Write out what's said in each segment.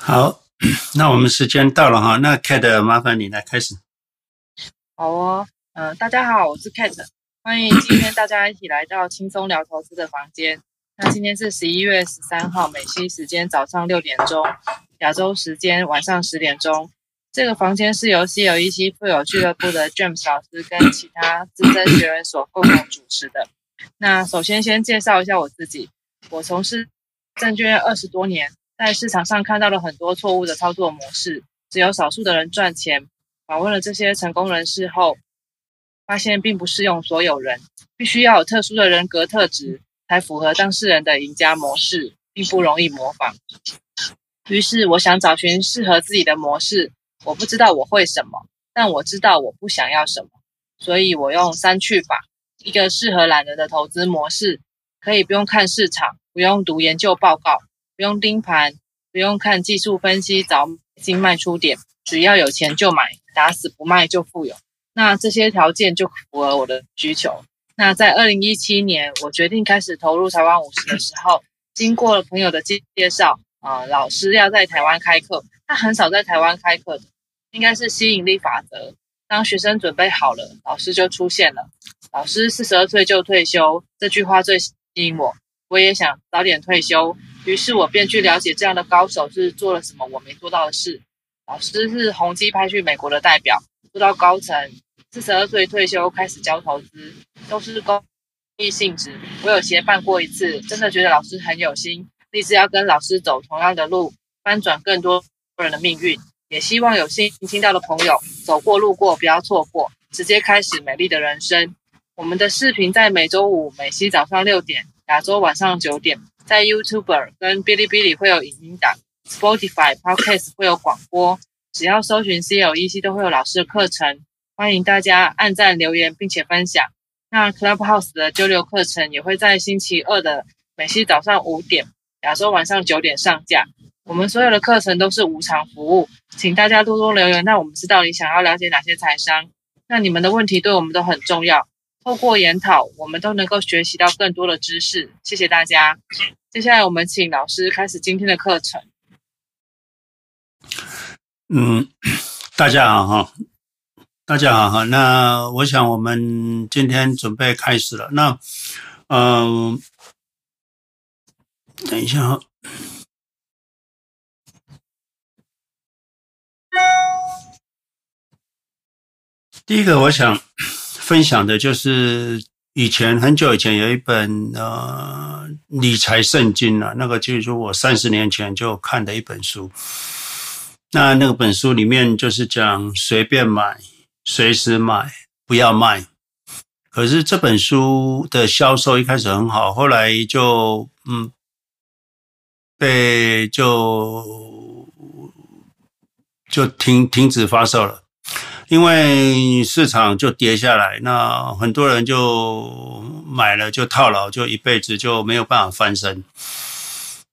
好，那我们时间到了哈，那 Kate 麻烦你来开始。好哦，嗯、呃，大家好，我是 Kate，欢迎今天大家一起来到轻松聊投资的房间。那今天是十一月十三号，美西时间早上六点钟，亚洲时间晚上十点钟。这个房间是由 CLEC 富有俱乐部的 James 老师跟其他资深学员所共同主持的。那首先先介绍一下我自己，我从事证券二十多年，在市场上看到了很多错误的操作模式，只有少数的人赚钱。访问了这些成功人士后，发现并不适用所有人，必须要有特殊的人格特质才符合当事人的赢家模式，并不容易模仿。于是我想找寻适合自己的模式。我不知道我会什么，但我知道我不想要什么，所以我用三去法，一个适合懒人的投资模式，可以不用看市场，不用读研究报告，不用盯盘，不用看技术分析找新卖出点，只要有钱就买，打死不卖就富有。那这些条件就符合我的需求。那在二零一七年，我决定开始投入台湾五十的时候，经过了朋友的介介绍，啊、老师要在台湾开课。他很少在台湾开课的，应该是吸引力法则。当学生准备好了，老师就出现了。老师四十二岁就退休，这句话最吸引我。我也想早点退休，于是我便去了解这样的高手是做了什么我没做到的事。老师是宏基派去美国的代表，做到高层，四十二岁退休开始教投资，都是公益性质。我有协办过一次，真的觉得老师很有心，立志要跟老师走同样的路，翻转更多人的命运，也希望有幸听到的朋友走过路过不要错过，直接开始美丽的人生。我们的视频在每周五美西早上六点，亚洲晚上九点，在 YouTube 跟哔哩哔哩会有影音档，Spotify Podcast 会有广播。只要搜寻 CLEC 都会有老师的课程，欢迎大家按赞留言并且分享。那 Clubhouse 的交流课程也会在星期二的美西早上五点，亚洲晚上九点上架。我们所有的课程都是无偿服务，请大家多多留言，让我们知道你想要了解哪些财商。那你们的问题对我们都很重要，透过研讨，我们都能够学习到更多的知识。谢谢大家。接下来我们请老师开始今天的课程。嗯，大家好哈，大家好哈。那我想我们今天准备开始了。那嗯、呃，等一下哈。第一个我想分享的就是以前很久以前有一本呃理财圣经啊，那个就是我三十年前就看的一本书。那那个本书里面就是讲随便买，随时买，不要卖。可是这本书的销售一开始很好，后来就嗯被就就停停止发售了。因为市场就跌下来，那很多人就买了就套牢，就一辈子就没有办法翻身。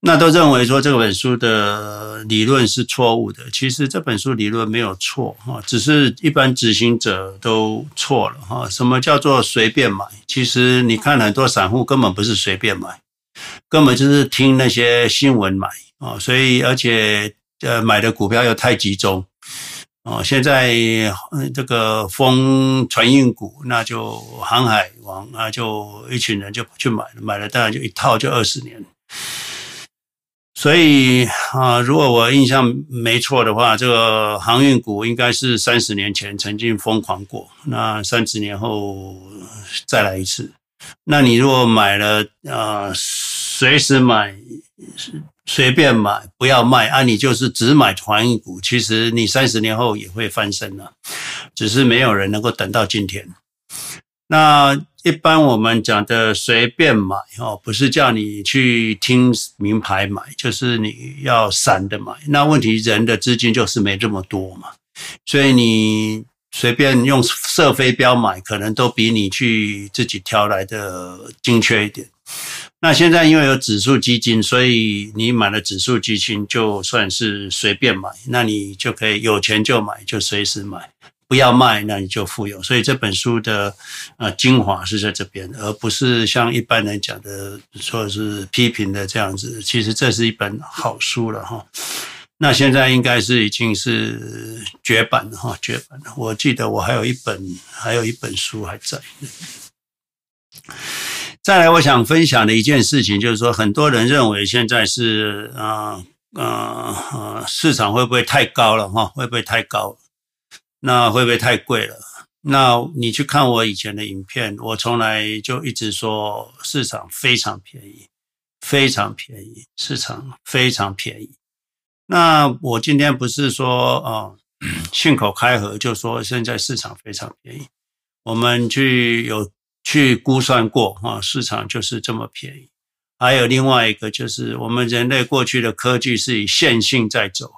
那都认为说这本书的理论是错误的，其实这本书理论没有错哈，只是一般执行者都错了哈。什么叫做随便买？其实你看很多散户根本不是随便买，根本就是听那些新闻买啊，所以而且呃买的股票又太集中。哦，现在这个风船运股，那就航海王啊，就一群人就去买了，买了当然就一套就二十年。所以啊，如果我印象没错的话，这个航运股应该是三十年前曾经疯狂过，那三十年后再来一次。那你如果买了啊，随时买。随便买，不要卖啊！你就是只买航运股，其实你三十年后也会翻身了，只是没有人能够等到今天。那一般我们讲的随便买哦，不是叫你去听名牌买，就是你要散的买。那问题人的资金就是没这么多嘛，所以你随便用射飞镖买，可能都比你去自己挑来的精确一点。那现在因为有指数基金，所以你买了指数基金就算是随便买，那你就可以有钱就买，就随时买，不要卖，那你就富有。所以这本书的呃精华是在这边，而不是像一般人讲的说是批评的这样子。其实这是一本好书了哈。那现在应该是已经是绝版了哈，绝版了。我记得我还有一本，还有一本书还在。再来，我想分享的一件事情就是说，很多人认为现在是啊啊啊，市场会不会太高了哈？会不会太高？那会不会太贵了？那你去看我以前的影片，我从来就一直说市场非常便宜，非常便宜，市场非常便宜。那我今天不是说啊，信口开河就说现在市场非常便宜，我们去有去估算过哈，市场就是这么便宜。还有另外一个就是我们人类过去的科技是以线性在走，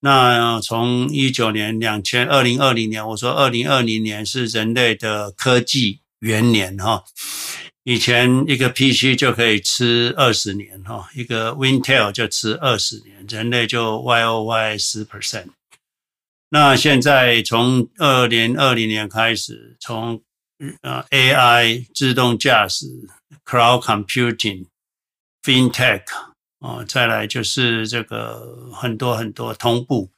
那从一九年、两千、二零二零年，我说二零二零年是人类的科技元年哈。以前一个 PC 就可以吃二十年哈，一个 Intel 就吃二十年，人类就 Y O Y 十 percent。那现在从二零二零年开始，从呃 AI 自动驾驶、Cloud Computing、FinTech 啊，再来就是这个很多很多同步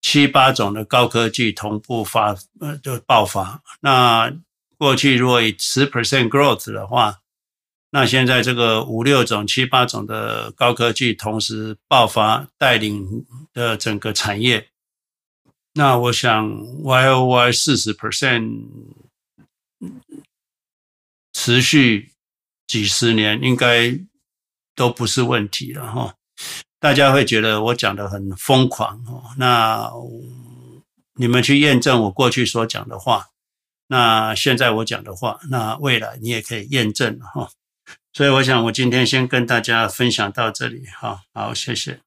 七八种的高科技同步发呃就爆发那。过去如果以十 percent growth 的话，那现在这个五六种、七八种的高科技同时爆发，带领的整个产业，那我想 Y O Y 四十 percent 持续几十年应该都不是问题了哈。大家会觉得我讲的很疯狂哦，那你们去验证我过去所讲的话。那现在我讲的话，那未来你也可以验证哈。所以我想，我今天先跟大家分享到这里哈。好，谢谢。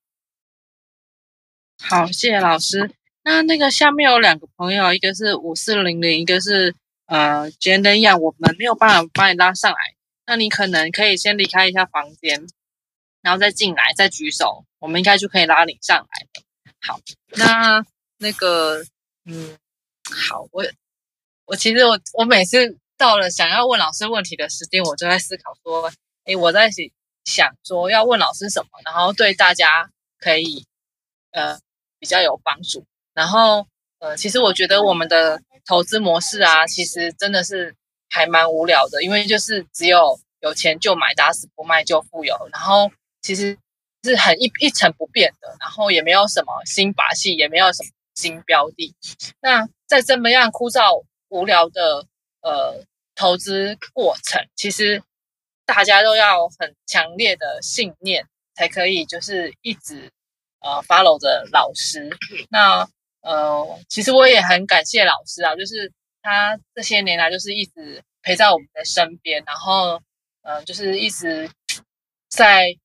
好，谢谢老师。那那个下面有两个朋友，一个是五四零零，一个是呃 Jane 一样，我们没有办法把你拉上来。那你可能可以先离开一下房间，然后再进来，再举手，我们应该就可以拉你上来了。好，那那个嗯，好，我。我其实我我每次到了想要问老师问题的时间，我就在思考说，诶，我在想说要问老师什么，然后对大家可以呃比较有帮助。然后呃，其实我觉得我们的投资模式啊，其实真的是还蛮无聊的，因为就是只有有钱就买，打死不卖就富有。然后其实是很一一成不变的，然后也没有什么新把戏，也没有什么新标的。那在这么样枯燥。无聊的呃投资过程，其实大家都要很强烈的信念，才可以就是一直呃 follow 着老师。那呃，其实我也很感谢老师啊，就是他这些年来就是一直陪在我们的身边，然后呃，就是一直在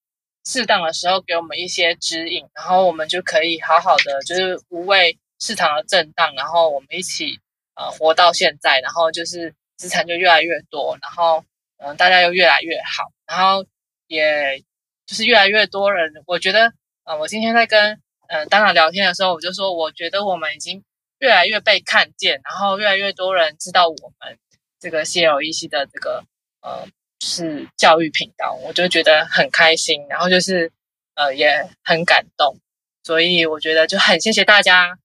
适当的时候给我们一些指引，然后我们就可以好好的就是无畏市场的震荡，然后我们一起。呃，活到现在，然后就是资产就越来越多，然后嗯、大家又越来越好，然后也就是越来越多人。我觉得，呃，我今天在跟呃、当然聊天的时候，我就说，我觉得我们已经越来越被看见，然后越来越多人知道我们这个 CLEC 的这个呃是教育频道，我就觉得很开心，然后就是呃也很感动，所以我觉得就很谢谢大家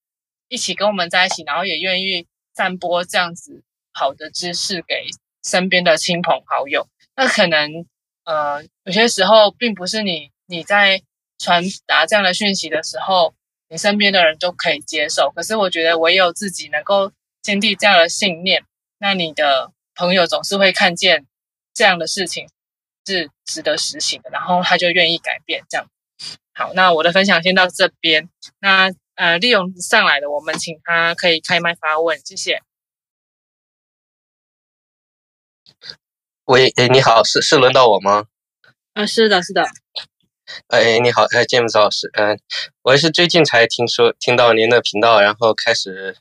一起跟我们在一起，然后也愿意。散播这样子好的知识给身边的亲朋好友，那可能呃有些时候并不是你你在传达这样的讯息的时候，你身边的人都可以接受。可是我觉得唯有自己能够坚定这样的信念，那你的朋友总是会看见这样的事情是值得实行的，然后他就愿意改变。这样好，那我的分享先到这边。那。呃，利用上来的，我们请他可以开麦发问，谢谢。喂，哎，你好，是是轮到我吗？啊，是的，是的。哎，你好，哎，詹姆斯老师，嗯，我也是最近才听说听到您的频道，然后开始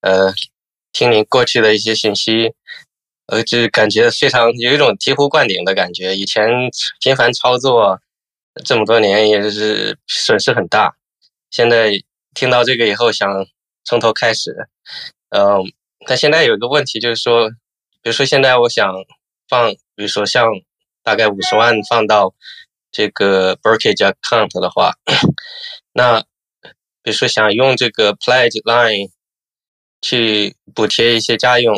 呃听您过去的一些信息，呃，就感觉非常有一种醍醐灌顶的感觉。以前频繁操作这么多年，也是损失很大，现在。听到这个以后，想从头开始。嗯，但现在有一个问题，就是说，比如说现在我想放，比如说像大概五十万放到这个 brokerage account 的话，那比如说想用这个 pledge line 去补贴一些家用，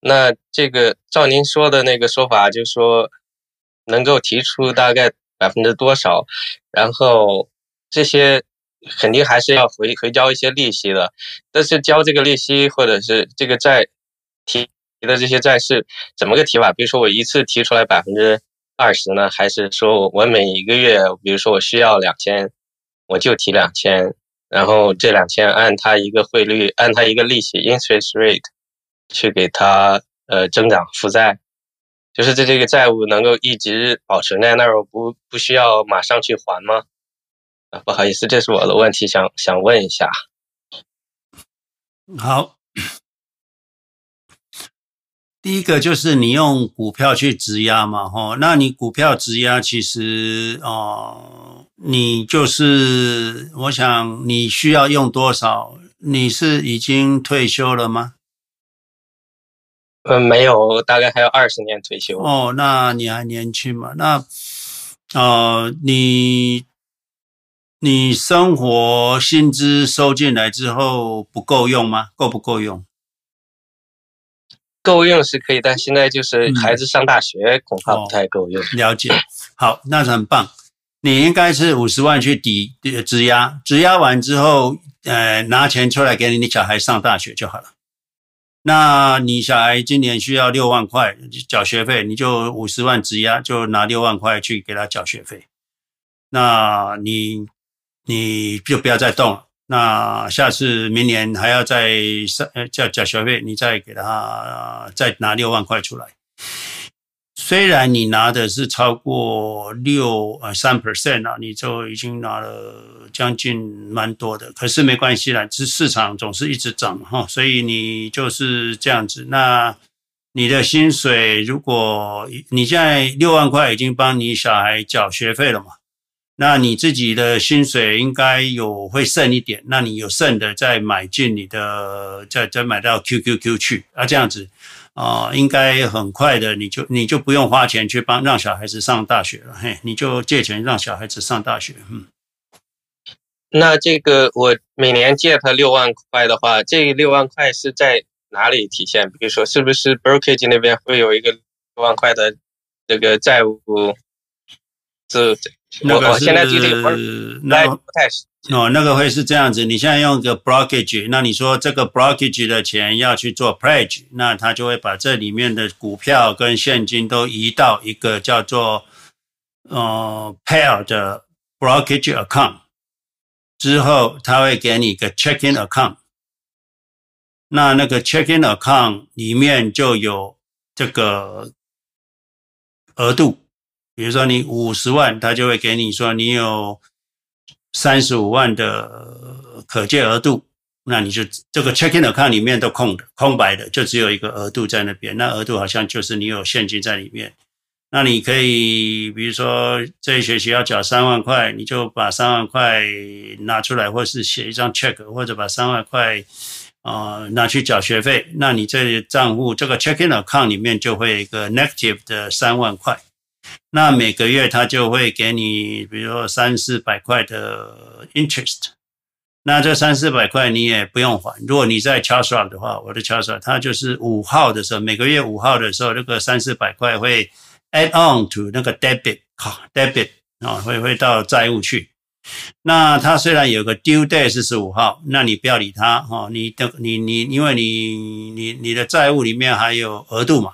那这个照您说的那个说法，就是说能够提出大概百分之多少，然后这些肯定还是要回回交一些利息的，但是交这个利息或者是这个债提的这些债是怎么个提法？比如说我一次提出来百分之二十呢，还是说我每一个月，比如说我需要两千，我就提两千。然后这两千按它一个汇率，按它一个利息 interest rate 去给它呃增长负债，就是这这个债务能够一直保存在那儿，不不需要马上去还吗？啊，不好意思，这是我的问题，想想问一下。好，第一个就是你用股票去质押嘛，吼，那你股票质押其实哦。你就是，我想你需要用多少？你是已经退休了吗？嗯，没有，大概还有二十年退休。哦，那你还年轻嘛？那，呃，你你生活薪资收进来之后不够用吗？够不够用？够用是可以，但现在就是孩子上大学，嗯，恐怕不太够用。哦，了解，好，那是很棒。你应该是五十万去抵质押，质押完之后，呃，拿钱出来给你，你小孩上大学就好了。那你小孩今年需要六万块缴学费，你就五十万质押，就拿六万块去给他缴学费。那你你就不要再动了。那下次明年还要再上呃缴缴学费，你再给他再拿六万块出来。虽然你拿的是超过六呃三 percent 啊，你就已经拿了将近蛮多的，可是没关系啦，这市场总是一直涨哈，所以你就是这样子。那你的薪水，如果你现在六万块已经帮你小孩缴学费了嘛，那你自己的薪水应该有会剩一点，那你有剩的再买进你的，再再买到 QQQ 去啊，这样子。啊、应该很快的，你就你就不用花钱去帮让小孩子上大学了，嘿，你就借钱让小孩子上大学，嗯。那这个我每年借他六万块的话，这六万块是在哪里体现？比如说，是不是 brokerage 那边会有一个六万块的这个债务？这那个是我现在对这个不太熟。哦，那个会是这样子，你现在用一个 blockage，那你说这个 blockage 的钱要去做 pledge，那他就会把这里面的股票跟现金都移到一个叫做呃 pair 的 blockage account，之后他会给你一个 checking account，那那个 checking account 里面就有这个额度，比如说你五十万，他就会给你说你有。三十五万的可借额度，那你就这个 checking account 里面都空的，空白的，就只有一个额度在那边。那额度好像就是你有现金在里面。那你可以，比如说这一学期要缴三万块，你就把三万块拿出来，或是写一张 check，或者把三万块啊、呃、拿去缴学费。那你这账户这个 checking account 里面就会有一个 negative 的三万块。那每个月他就会给你，比如说三四百块的 interest，那这三四百块你也不用还。如果你在 Charles Schwab 的话，我的 Charles Schwab 它就是五号的时候，每个月五号的时候，那个三四百块会 add on to 那个 debit 卡 debit 啊，会会到债务去。那它虽然有个 due date 是十五号，那你不要理它哈，你的你你因为你你你的债务里面还有额度嘛。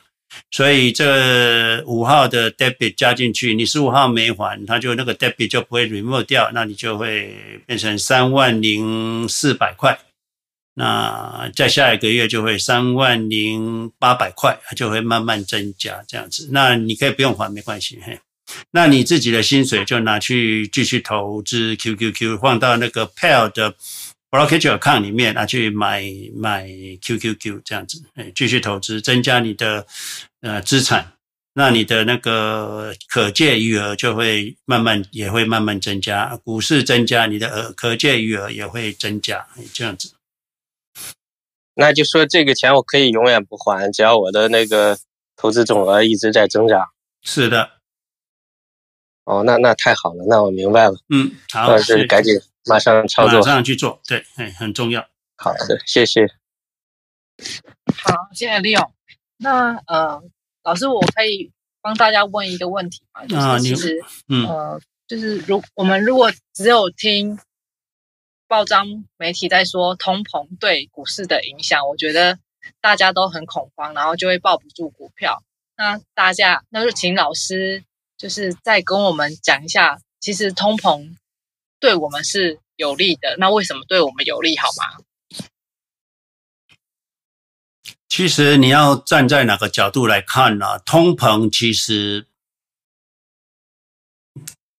所以这五号的 debit 加进去，你十五号没还，它就那个 debit 就不会 remove 掉，那你就会变成三万零四百块。那在下一个月就会三万零八百块，它就会慢慢增加这样子。那你可以不用还，没关系。嘿，那你自己的薪水就拿去继续投资 QQQ，放到那个 Pair 的。Brokerage account 里面拿去买买 QQQ 这样子，哎，继续投资，增加你的呃资产，那你的那个可借余额就会慢慢也会慢慢增加，股市增加，你的呃可借余额也会增加，这样子。那就说这个钱我可以永远不还，只要我的那个投资总额一直在增长。是的。哦，那那太好了，那我明白了。嗯，好，是赶紧。马上操作，马上去做，对，哎，很重要。好的，谢谢。好，谢谢 Leo。那呃，老师，我可以帮大家问一个问题吗？就是其实，啊、嗯，呃，就是如我们如果只有听报章媒体在说通膨对股市的影响，我觉得大家都很恐慌，然后就会抱不住股票。那大家，那就请老师就是再跟我们讲一下，其实通膨对我们是有利的，那为什么对我们有利？好吗？其实你要站在哪个角度来看呢？通膨其实，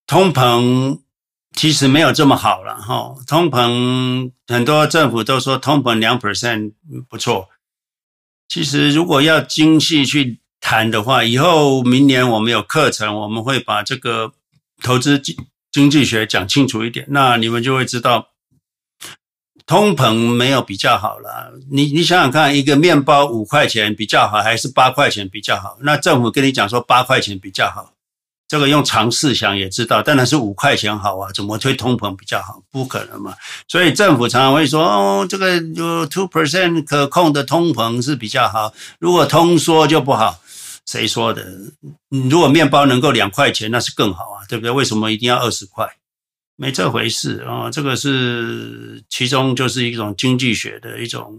通膨其实没有这么好了哈。通膨很多政府都说通膨两 percent 不错。其实如果要精细去谈的话，以后明年我们有课程，我们会把这个投资经济学讲清楚一点，那你们就会知道。通膨没有比较好了，你你想想看，一个面包五块钱比较好，还是八块钱比较好？那政府跟你讲说八块钱比较好，这个用常识想也知道，当然是五块钱好啊，怎么推通膨比较好？不可能嘛！所以政府常常会说，哦，这个有 two percent 可控的通膨是比较好，如果通缩就不好。谁说的？如果面包能够两块钱，那是更好啊，对不对？为什么一定要二十块？没这回事啊，这个是其中就是一种经济学的一种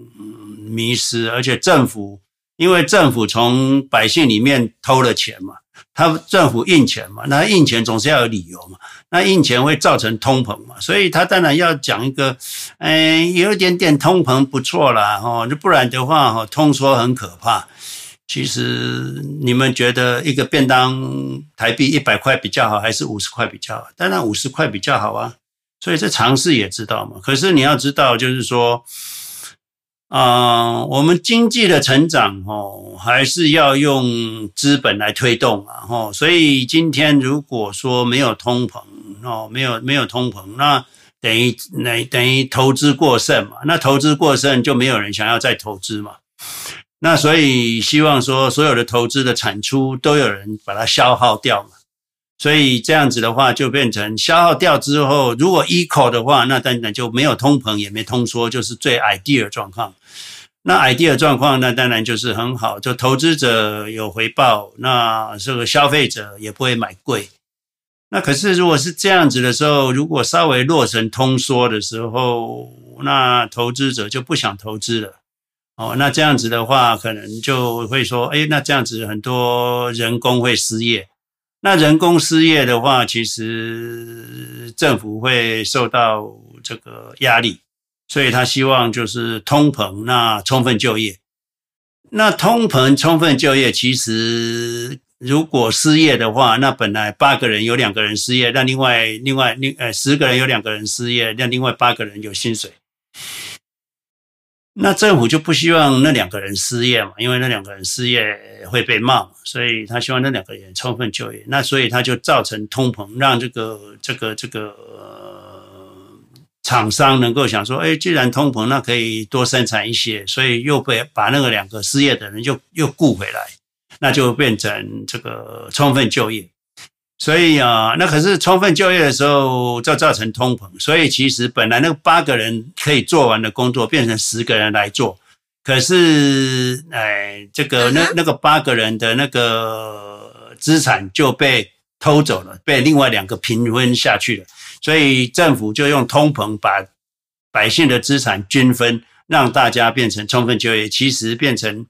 迷失，而且政府因为政府从百姓里面偷了钱嘛，他政府印钱嘛，那印钱总是要有理由嘛，那印钱会造成通膨嘛，所以他当然要讲一个，哎，有一点点通膨不错啦，哦，不然的话，哈，通缩很可怕。其实你们觉得一个便当台币一百块比较好，还是五十块比较好？当然五十块比较好啊。所以这常识也知道嘛。可是你要知道，就是说，啊、我们经济的成长哦，还是要用资本来推动啊。哦，所以今天如果说没有通膨哦，没有没有通膨，那等于那等于投资过剩嘛。那投资过剩就没有人想要再投资嘛。那所以希望说，所有的投资的产出都有人把它消耗掉嘛。所以这样子的话，就变成消耗掉之后，如果 equal 的话，那当然就没有通膨，也没通缩，就是最 ideal 状况。那 ideal 状况，那当然就是很好，就投资者有回报，那这个消费者也不会买贵。那可是如果是这样子的时候，如果稍微落成通缩的时候，那投资者就不想投资了。哦，那这样子的话，可能就会说，哎，那这样子很多人工会失业。那人工失业的话，其实政府会受到这个压力，所以他希望就是通膨，那充分就业。那通膨充分就业，其实如果失业的话，那本来八个人有两个人失业，那另外另外另呃十个人有两个人失业，那另外八个人有薪水。那政府就不希望那两个人失业嘛，因为那两个人失业会被骂，所以他希望那两个人充分就业。那所以他就造成通膨，让这个这个这个厂商能够想说，哎，既然通膨，那可以多生产一些，所以又被把那个两个失业的人又又雇回来，那就变成这个充分就业。所以啊，那可是充分就业的时候，就造成通膨。所以其实本来那个八个人可以做完的工作，变成十个人来做。可是，哎，这个那那个八个人的那个资产就被偷走了，被另外两个平分下去了。所以政府就用通膨把百姓的资产均分，让大家变成充分就业。其实变成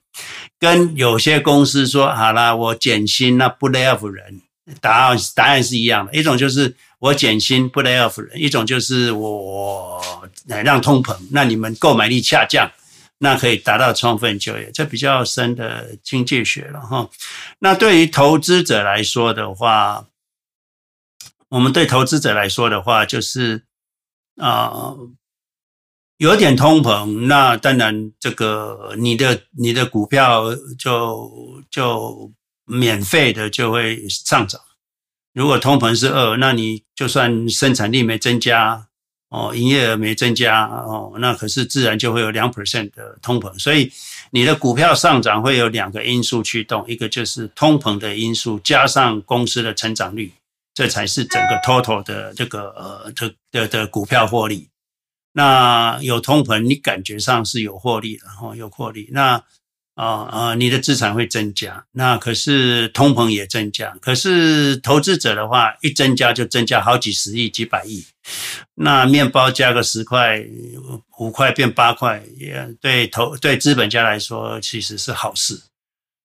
跟有些公司说好啦，我减薪，那不 lay off 人。答案答案是一样的，一种就是我减薪不 lay off 人，一种就是我来让通膨，那你们购买力下降，那可以达到充分就业，这比较深的经济学了哈。那对于投资者来说的话，我们对投资者来说的话，就是啊、呃，有点通膨，那当然这个你的你的股票就就。免费的就会上涨。如果通膨是二，那你就算生产力没增加，哦，营业额没增加，哦，那可是自然就会有两 percent 的通膨。所以你的股票上涨会有两个因素驱动，一个就是通膨的因素，加上公司的成长率。这才是整个 total 的这个呃的的的股票获利。那有通膨，你感觉上是有获利的哦，有获利。那啊啊，你的资产会增加。那可是通膨也增加。可是投资者的话，一增加就增加好几十亿、几百亿。那面包加个十块、五块变八块，也对投对资本家来说其实是好事。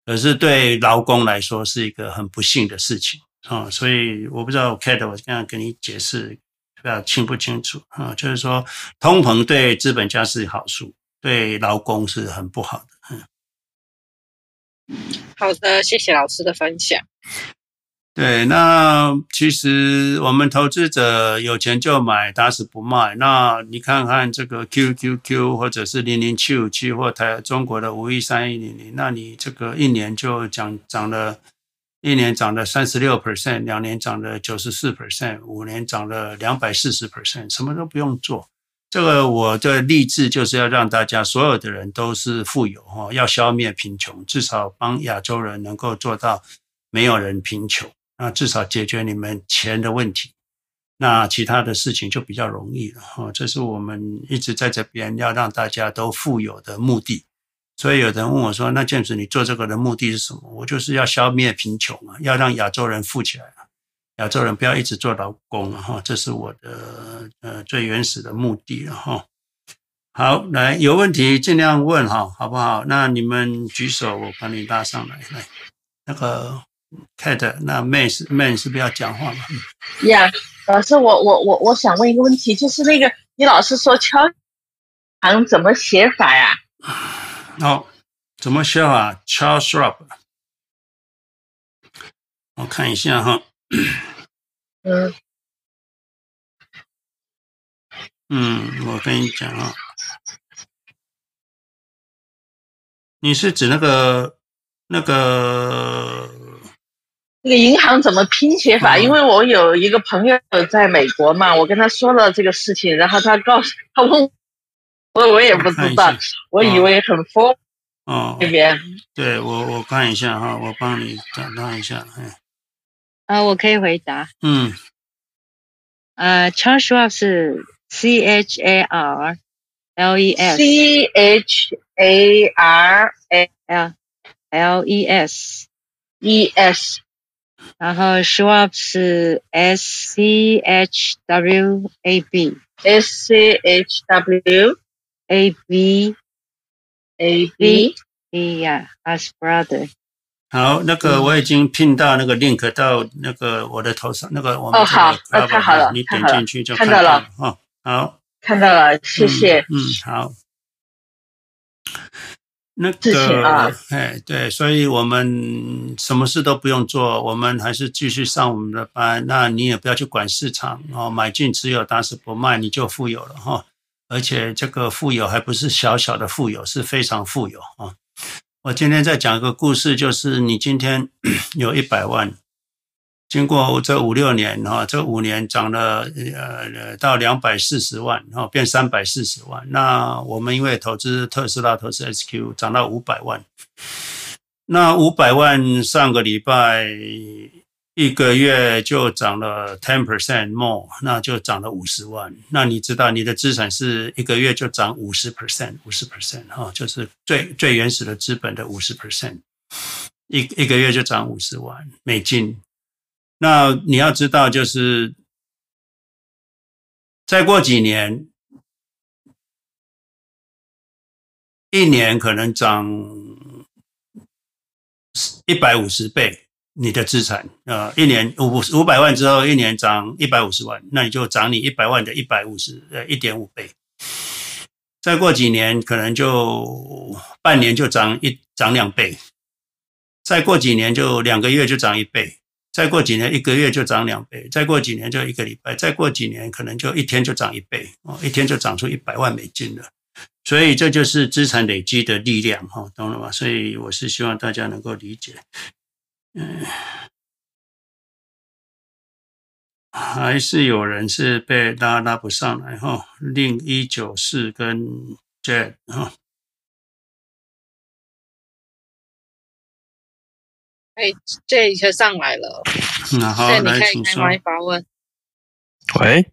可是对劳工来说是一个很不幸的事情啊。所以我不知道，Kate，我刚刚跟你解释。不知道清不清楚啊？就是说，通膨对资本家是好处，对劳工是很不好。好的，谢谢老师的分享。对，那其实我们投资者有钱就买，打死不卖。那你看看这个 QQQ 或者是零零七五七或台中国的五一三一零零，那你这个一年就涨涨了。一年涨了三十六 percent，两年涨了九十四 percent，五年涨了两百四十 percent，什么都不用做。这个我的励志就是要让大家所有的人都是富有哈，要消灭贫穷，至少帮亚洲人能够做到没有人贫穷，那至少解决你们钱的问题，那其他的事情就比较容易了哈。这是我们一直在这边要让大家都富有的目的。所以有人问我说：“那建子你做这个的目的是什么？”我就是要消灭贫穷啊，要让亚洲人富起来，亚洲人不要一直做劳工啊，哈，这是我的呃最原始的目的了哈。好，来有问题尽量问哈，好不好？那你们举手，我把你拉上来。来，那个 Kate，那 Man 是 Man 是不是要讲话嘛？呀，yeah, 老师，我我我我想问一个问题，就是那个你老是说敲行怎么写法呀？好，怎么写法？Charles Schwab，我看一下哈。嗯，嗯，我跟你讲啊，你是指那个那个那个银行怎么拼写法？嗯、因为我有一个朋友在美国嘛，我跟他说了这个事情，然后他告诉他问。我我也不知道，我，我以为很疯。哦，这边对我我看一下哈，我帮你找到一下。嗯，啊，我可以回答。嗯，呃，Charles Schwab 是 C H A R L E S，C H A R L L E S E S，然后 Schwab 是 S C H W A B，S C H W。A B A B B 呀，As brother。 好，那个我已经拼到那个 link 到那个我的头上，那个我们哦好，太好了，你点进去就看到了哦，好，看到了，谢谢。嗯，好。那个，哎，对，所以我们什么事都不用做，我们还是继续上我们的班。那你也不要去管市场哦，买进持有，打死不卖，你就富有了哈。而且这个富有还不是小小的富有，是非常富有啊！我今天再讲一个故事，就是你今天有一百万，经过这五六年哈，这五年涨了呃到两百四十万，然后变三百四十万。那我们因为投资特斯拉，投资 SQ 涨到五百万，那五百万上个礼拜。一个月就涨了 ten percent more，那就涨了五十万。那你知道你的资产是一个月就涨五十 percent，五十 percent 哈，就是最最原始的资本的五十 percent，一一个月就涨五十万美金。那你要知道，就是再过几年，一年可能涨一百五十倍。你的资产，呃，一年五五百万之后，一年涨一百五十万，那你就涨你一百万的一百五十，呃，一点五倍。再过几年，可能就半年就涨一涨两倍。再过几年，就两个月就涨一倍。再过几年，一个月就涨两倍。再过几年，就一个礼拜。再过几年，可能就一天就涨一倍。哦，一天就涨出一百万美金了。所以这就是资产累积的力量，哈，懂了吗？所以我是希望大家能够理解。嗯，还是有人是被拉拉不上来哈。另一九四跟 Jet 哈，哎，J 先上来了，那好，来，请说，发问。喂，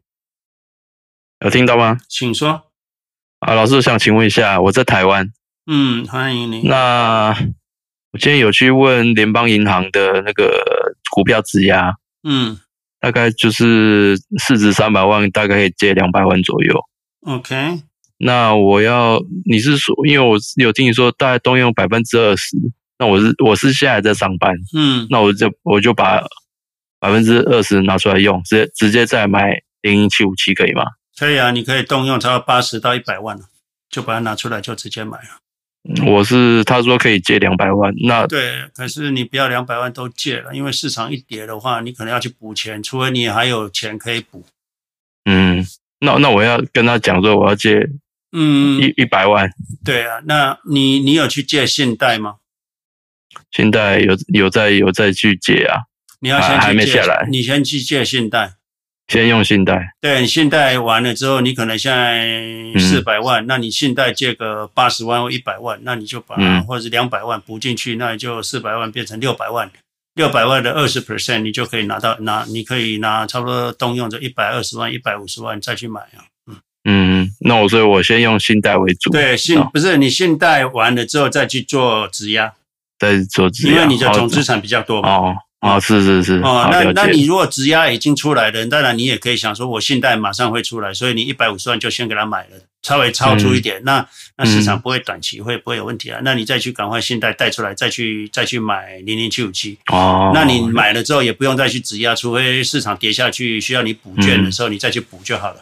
有听到吗？请说。啊，老师，我想请问一下，我在台湾，嗯，欢迎你。那我今天有去问联邦银行的那个股票质押，嗯大概就是市值三百万，大概可以借两百万左右。，OK，那我要，你是说，因为我有听你说大概动用百分之二十，那我是我是现在在上班，嗯，那我就我就把百分之二十拿出来用，直接直接再买零零七五七可以吗？可以啊，你可以动用超过八十到一百万了，就把它拿出来就直接买了。我是他说可以借两百万，那对，可是你不要两百万都借了，因为市场一跌的话，你可能要去补钱，除非你还有钱可以补。嗯，那那我要跟他讲说我要借嗯，一一百万，对啊，那你你有去借信贷吗？信贷有有在有在去借啊，你要先去借，还没下来你先去借信贷。先用信贷，对，你信贷完了之后，你可能现在四百万，那你信贷借个八十万或一百万，那你就把、嗯。或者是两百万补进去，那你就四百万变成六百万，六百万的二十 percent，你就可以拿到拿，你可以拿差不多动用这一百二十万、一百五十万再去买啊。嗯，那我所以我先用信贷为主，对，信哦。不是你信贷完了之后再去做质押，再做质押，因为你的总资哦产比较多嘛。哦哦，是是是，哦，那那你如果质押已经出来了，当然你也可以想说，我信贷马上会出来，所以你一百五十万就先给他买了，稍微超出一点，那那市场不会短期会不会有问题啊？那你再去赶快信贷贷出来，再去再去买零零七五七，哦，那你买了之后也不用再去质押，除非市场跌下去需要你补券的时候，你再去补就好了。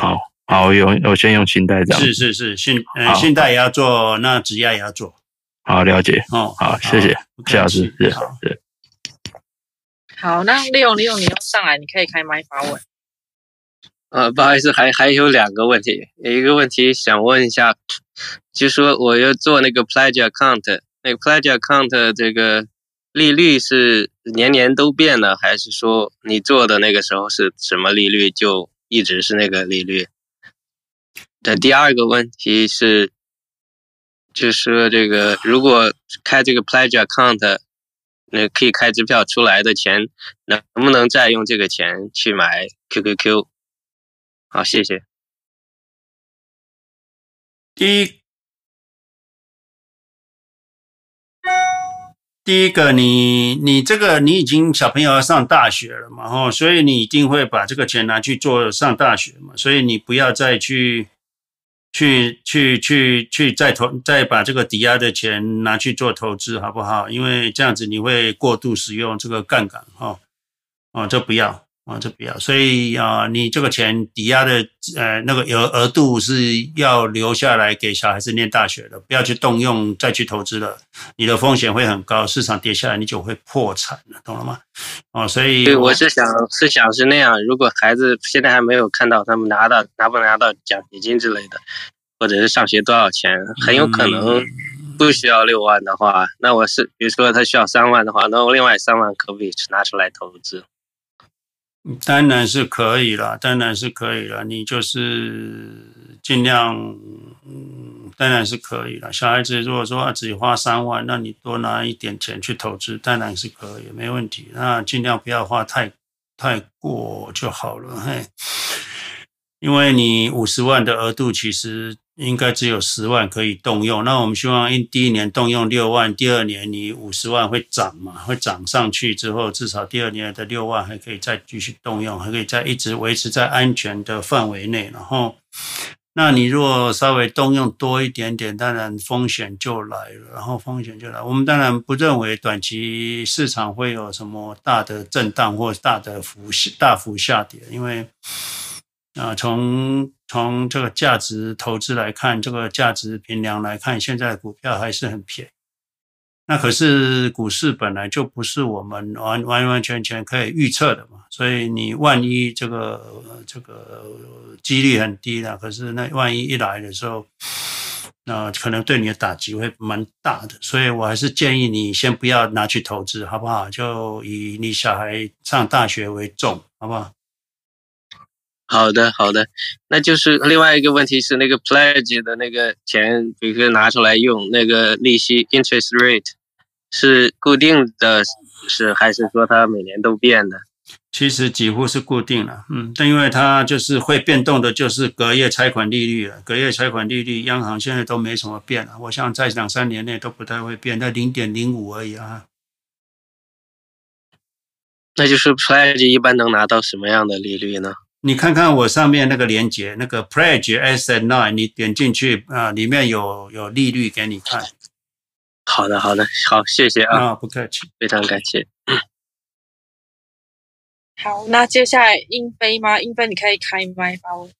好好我用我先用信贷这样，是是是，信呃信贷也要做，那质押也要做。好了解，哦。好谢谢谢老师，是好。是。好，那利用利用你又上来，你可以开麦发问。呃，不好意思，还还有两个问题，有一个问题想问一下，就说我要做那个 pledge account，那个 pledge account 这个利率是年年都变的，还是说你做的那个时候是什么利率就一直是那个利率？的第二个问题是，就说这个如果开这个 pledge account，那可以开支票出来的钱，能不能再用这个钱去买 QQQ？好，谢谢。第一，第一个你，你这个你已经小朋友要上大学了嘛，吼，所以你一定会把这个钱拿去做上大学嘛，所以你不要再去去去去去再投再把这个抵押的钱拿去做投资，好不好？因为这样子你会过度使用这个杠杆，哈，哦，这不要。啊，这不要，所以啊，你这个钱抵押的呃那个额额度是要留下来给小孩子念大学的，不要去动用再去投资了，你的风险会很高，市场跌下来你就会破产了，懂了吗？哦，所以对，我是想是想是那样，如果孩子现在还没有看到他们拿到拿不拿到奖学金之类的，或者是上学多少钱，很有可能不需要六万的话，那我是比如说他需要三万的话，那我另外三万可不可以拿出来投资？当然是可以了，当然是可以了。你就是尽量，嗯，当然是可以了。小孩子如果说只花三万，那你多拿一点钱去投资，当然是可以，没问题。那尽量不要花太太过就好了，嘿。因为你五十万的额度其实应该只有十万可以动用，那我们希望一第一年动用六万，第二年你五十万会涨嘛，会涨上去之后，至少第二年的六万还可以再继续动用，还可以再一直维持在安全的范围内。然后，那你如果稍微动用多一点点，当然风险就来了，然后风险就来。我们当然不认为短期市场会有什么大的震荡或大的幅大幅下跌，因为。啊，从从这个价值投资来看，这个价值评量来看，现在股票还是很便宜。那可是股市本来就不是我们完完完全全可以预测的嘛，所以你万一这个这个几率很低了，可是那万一一来的时候，那可能对你的打击会蛮大的。所以我还是建议你先不要拿去投资，好不好？就以你小孩上大学为重，好不好？好的，好的，那就是另外一个问题是那个 pledge 的那个钱，比如说拿出来用，那个利息 interest rate 是固定的是还是说它每年都变的？其实几乎是固定了，嗯，但因为它就是会变动的，就是隔夜拆款利率了。隔夜拆款利率，央行现在都没什么变了。我想在两三年内都不太会变，那零点零五而已啊。那就是 Pledge 一般能拿到什么样的利率呢？你看看我上面那个链接，那个 Pledge Asset Nine，你点进去啊，里面有有利率给你看。好的，好的，好，谢谢啊，啊不客气，非常感谢。好，那接下来英菲吗？英菲，你可以开麦发问。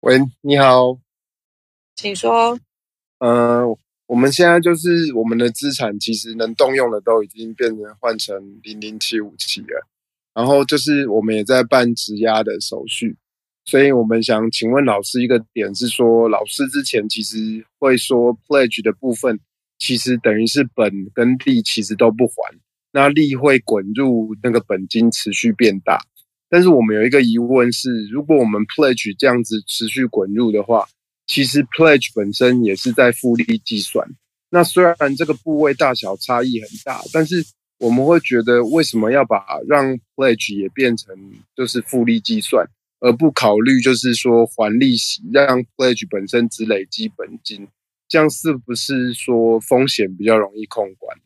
喂，你好，请说。呃，我们现在就是我们的资产，其实能动用的都已经变成换成零零七五七了，然后就是我们也在办质押的手续。所以我们想请问老师一个点是说，老师之前其实会说 pledge 的部分，其实等于是本跟利其实都不还，那利会滚入那个本金持续变大。但是我们有一个疑问是，如果我们 pledge 这样子持续滚入的话，其实 pledge 本身也是在复利计算。那虽然这个部位大小差异很大，但是我们会觉得为什么要把让 pledge 也变成就是复利计算？而不考虑，就是说还利息，让 pledge 本身只累积本金，这样是不是说风险比较容易控管？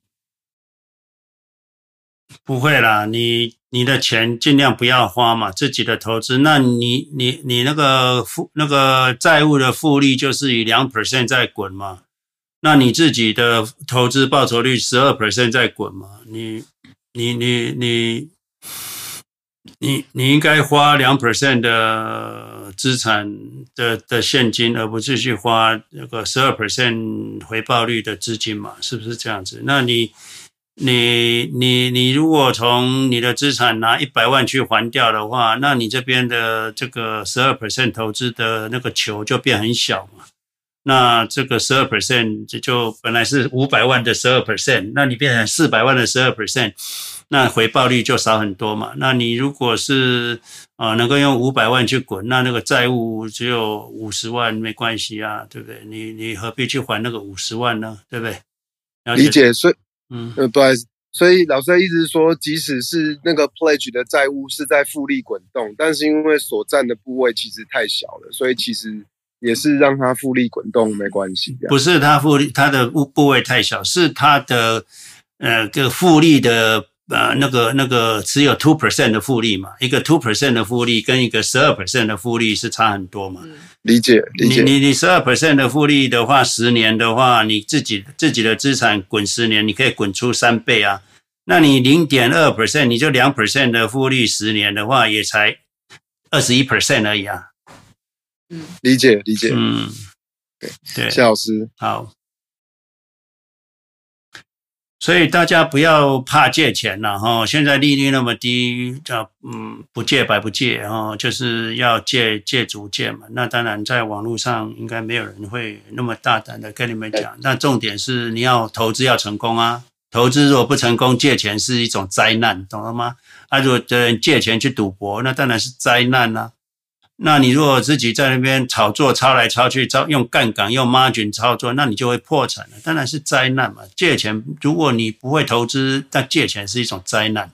不会啦，你你的钱尽量不要花嘛，自己的投资，那你你你那个负那个债务的复利就是以两 percent 在滚嘛，那你自己的投资报酬率十二 percent 在滚嘛，你你你你。你你你应该花两 percent 的资产的的现金，而不是去花那个十二 percent 回报率的资金嘛？是不是这样子？那你你你你如果从你的资产拿一百万去还掉的话，那你这边的这个十二 percent 投资的那个球就变很小嘛？那这个十二 percent 就就本来是五百万的十二 percent，那你变成四百万的十二 percent。那回报率就少很多嘛。那你如果是啊、能够用五百万去滚，那那个债务只有五十万没关系啊，对不对？你你何必去还那个五十万呢？对不对？理解，所以嗯，呃，不好意思，所以老师的意思是说，即使是那个 pledge 的债务是在复利滚动，但是因为所占的部位其实太小了，所以其实也是让它复利滚动没关系。不是它复利，它的部部位太小，是它的呃个复利的。呃，那个那个只有 two percent 的复利嘛，一个 two percent 的复利跟一个十二 percent 的复利是差很多嘛。理解理解。你你你十二 percent 的复利的话，十年的话，你自己自己的资产滚十年，你可以滚出三倍啊。那你零点二 percent，你就两 percent 的复利，十年的话也才二十一 percent 而已啊。嗯，理解理解。嗯，对对，谢老师好。所以大家不要怕借钱了哈，现在利率那么低，叫嗯不借白不借哈，就是要借借足借嘛。那当然在网络上应该没有人会那么大胆的跟你们讲。那重点是你要投资要成功啊，投资如果不成功，借钱是一种灾难，懂了吗？啊，如果的人借钱去赌博，那当然是灾难啦。那你如果自己在那边炒作，抄来抄去，抄用杠杆、用 margin 操作，那你就会破产了。当然是灾难嘛。借钱，如果你不会投资，那借钱是一种灾难。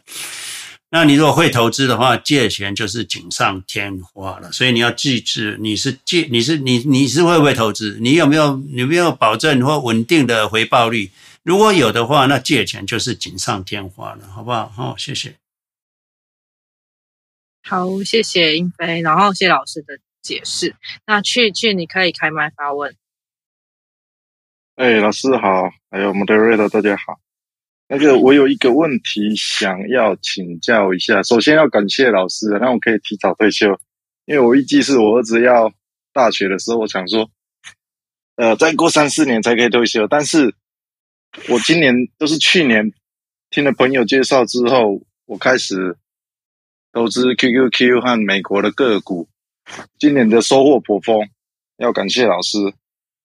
那你如果会投资的话，借钱就是锦上添花了。所以你要记住，你是借，你是你你是会不会投资？你有没有你有没有保证或稳定的回报率？如果有的话，那借钱就是锦上添花了，好不好？好，谢谢。好，谢谢英菲，然后谢老师的解释。那去去，你可以开麦发问。哎，老师好，还有 Moderator 大家好。那个，我有一个问题想要请教一下。首先要感谢老师，让我可以提早退休，因为我预计是我儿子要大学的时候，我想说，呃，再过三四年才可以退休。但是我今年都是去年听了朋友介绍之后，我开始。投资 QQQ 和美国的个股，今年的收获颇丰，要感谢老师。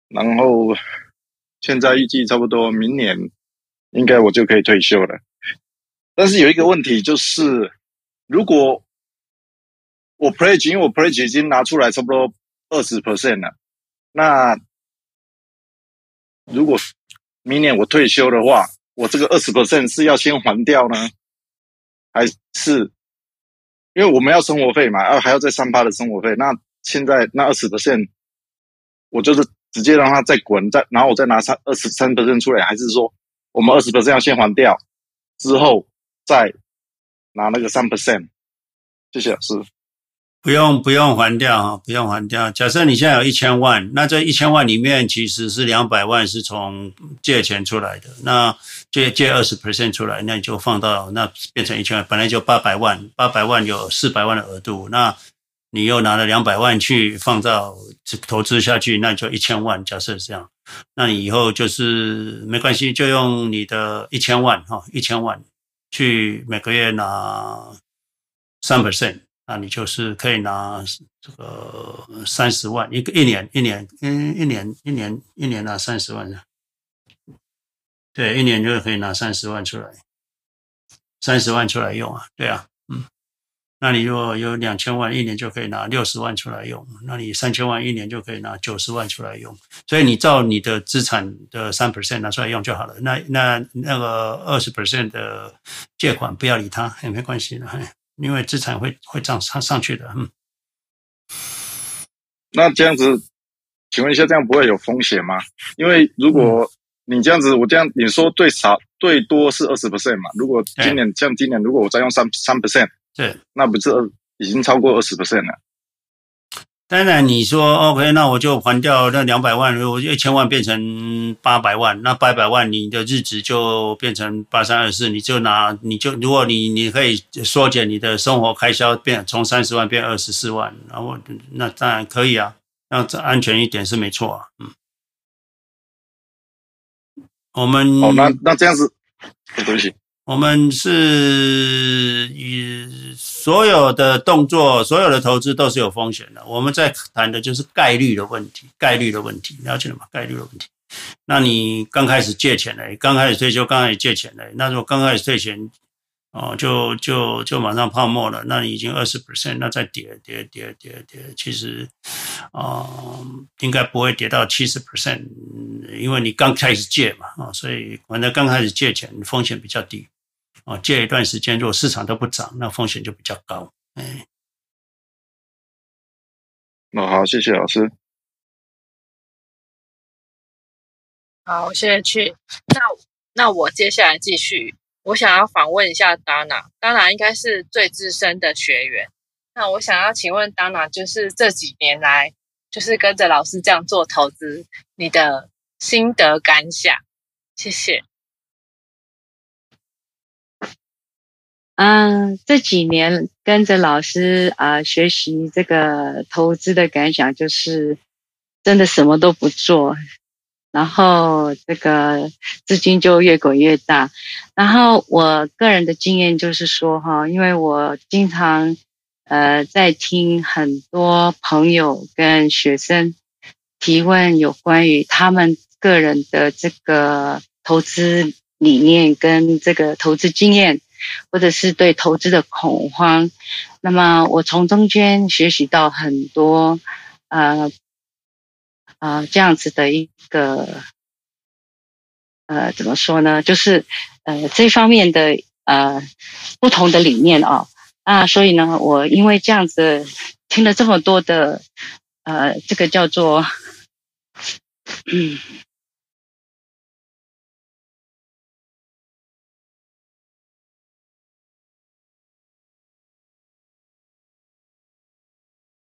然后现在预计差不多明年，应该我就可以退休了。但是有一个问题就是，如果我 pledge，因为我 pledge 已经拿出来差不多二十 percent 了。那如果明年我退休的话，我这个二十 percent 是要先还掉呢，还是因为我们要生活费嘛，啊还要再三趴的生活费？那现在那二十 percent，我就是直接让他再滚，再然后我再拿三二十三 percent 出来，还是说我们二十 percent 要先还掉，之后再拿那个三 percent？谢谢老师。不用不用还掉哈，不用还掉。假设你现在有一千万，那这一千万里面其实是两百万是从借钱出来的，那借借二十 percent 出来，那你就放到那变成一千万，本来就八百万，八百万有四百万的额度，那你又拿了两百万去放到投资下去，那就一千万。假设这样，那你以后就是没关系，就用你的一千万哈，一千万去每个月拿三 percent。那你就是可以拿这个三十万一个一年一年嗯一年一年一年拿三十万的，对，一年就可以拿三十万出来，三十万出来用啊，对啊，嗯，那你如果有两千万，一年就可以拿六十万出来用，那你三千万一年就可以拿九十万出来用，所以你照你的资产的三 percent 拿出来用就好了，那那那个二十 percent 的借款不要理它，也没关系的，因为资产会会涨上上去的，嗯。那这样子，请问一下，这样不会有风险吗？因为如果你这样子，我这样你说最少最多是二十 percent 嘛？如果今年像今年，如果我再用三三 percent，对，那不是已经超过二十 percent 了？当然，你说 OK，那我就还掉那两百万，我就一千万变成八百万，那八百万你的日子就变成八三二四，你就拿，你就如果你你可以缩减你的生活开销，变从三十万变二十四万，然后那当然可以啊，那这安全一点是没错啊，嗯。我们哦，那那这样子，对不起。我们是以所有的动作、所有的投资都是有风险的。我们在谈的就是概率的问题，概率的问题，了解了吗？概率的问题。那你刚开始借钱嘞，刚开始退休，刚开始借钱嘞，那如果刚开始退钱，哦，就就就马上泡沫了，那你已经二十 percent，那再跌跌跌跌跌，其实啊、应该不会跌到七十 percent，因为你刚开始借嘛，啊，所以反正刚开始借钱风险比较低。哦，借一段时间，如果市场都不涨，那风险就比较高。哎，那好，谢谢老师。好，谢谢去。那那我接下来继续，我想要访问一下 Dana，Dana 应该是最资深的学员。那我想要请问 Dana，就是这几年来，就是跟着老师这样做投资，你的心得感想？谢谢。嗯，这几年跟着老师啊、学习这个投资的感想就是，真的什么都不做，然后这个资金就越滚越大。然后我个人的经验就是说哈，因为我经常呃在听很多朋友跟学生提问有关于他们个人的这个投资理念跟这个投资经验。或者是对投资的恐慌，那么我从中间学习到很多，呃，呃，这样子的一个，呃，怎么说呢？就是呃这方面的呃不同的理念哦，啊，所以呢，我因为这样子听了这么多的，呃，这个叫做，嗯。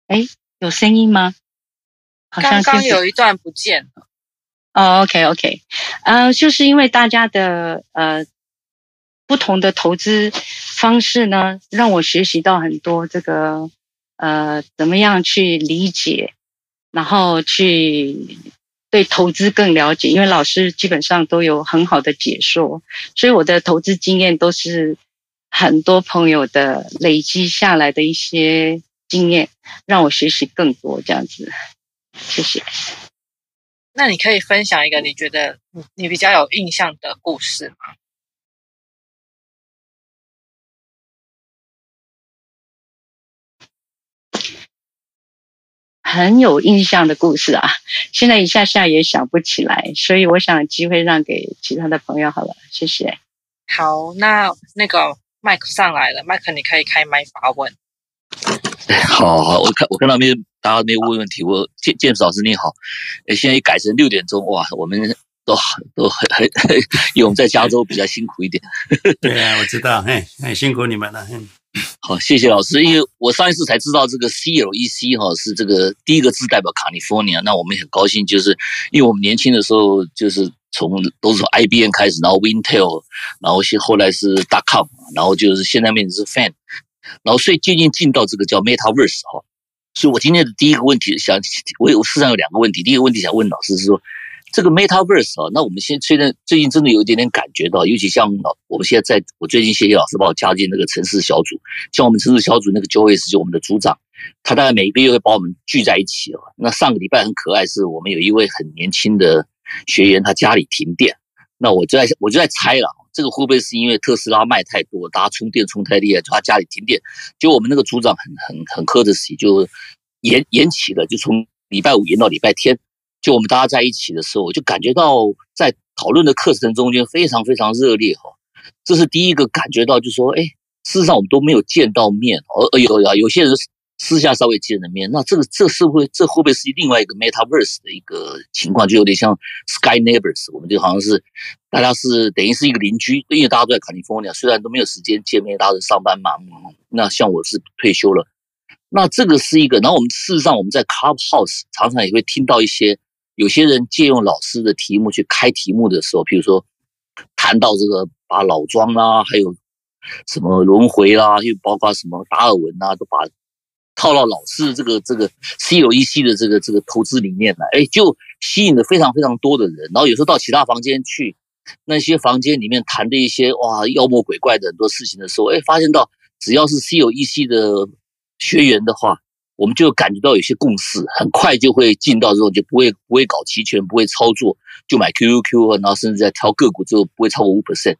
哎，有声音吗？好像刚刚有一段不见了。哦，OK，OK，呃，就是因为大家的呃不同的投资方式呢，让我学习到很多这个呃怎么样去理解，然后去对投资更了解。因为老师基本上都有很好的解说，所以我的投资经验都是很多朋友的累积下来的一些。经验让我学习更多，这样子，谢谢。那你可以分享一个你觉得你比较有印象的故事吗？很有印象的故事啊，现在一下下也想不起来，所以我想机会让给其他的朋友好了，谢谢。好，那那个麦克上来了，麦克你可以开麦发问。好好，我看我看到没有大家没有问问题，我建建老师你好，诶，现在改成六点钟哇，我们。都都很很很，因为我们在加州比较辛苦一点。对啊，我知道，嘿，很辛苦你们了。嗯，好，谢谢老师。因为我上一次才知道这个 CLEC 哈是这个第一个字代表 California，那我们也很高兴，就是因为我们年轻的时候就是从都是从 IBM 开始，然后 Wintel，然后现后来是 dotcom，然后就是现在面是 Fan，然后所以渐渐进到这个叫 Metaverse 哈。所以我今天的第一个问题想，我有事实上有两个问题，第一个问题想问老师是说。这个 Metaverse 啊，那我们现现在最近真的有一点点感觉到，尤其像老我们现在在，我最近谢谢老师把我加进那个城市小组，像我们城市小组那个 Joyce 就我们的组长，他大概每一个月会把我们聚在一起哦。那上个礼拜很可爱，是我们有一位很年轻的学员，他家里停电，那我就在我就在猜了，这个会不会是因为特斯拉卖太多，大家充电充太厉害，就他家里停电，就我们那个组长很很很苛的起，就延延期了，就从礼拜五延到礼拜天。就我们大家在一起的时候，我就感觉到在讨论的课程中间非常非常热烈哈，这是第一个感觉到，就说，哎，事实上我们都没有见到面，而有有有些人私下稍微见了面，那这个这是会这会不会是另外一个 Metaverse 的一个情况，就有点像 Sky Neighbors，我们就好像是大家是等于是一个邻居，因为大家都在 California，虽然都没有时间见面，大家都上班忙，那像我是退休了，那这个是一个，然后我们事实上我们在 Clubhouse 常常也会听到一些。有些人借用老师的题目去开题目的时候，比如说谈到这个把老庄啦，还有什么轮回啦，又包括什么达尔文呐，都把套到老师这个这个 C O E C 的这个这个投资里面来，哎，就吸引了非常非常多的人。然后有时候到其他房间去，那些房间里面谈的一些哇妖魔鬼怪的很多事情的时候，哎，发现到只要是 C O E C 的学员的话。我们就感觉到有些共识，很快就会进到这种，就不会不会搞期权，不会操作，就买 QQQ，然后甚至在挑个股之后不会超过五 percent。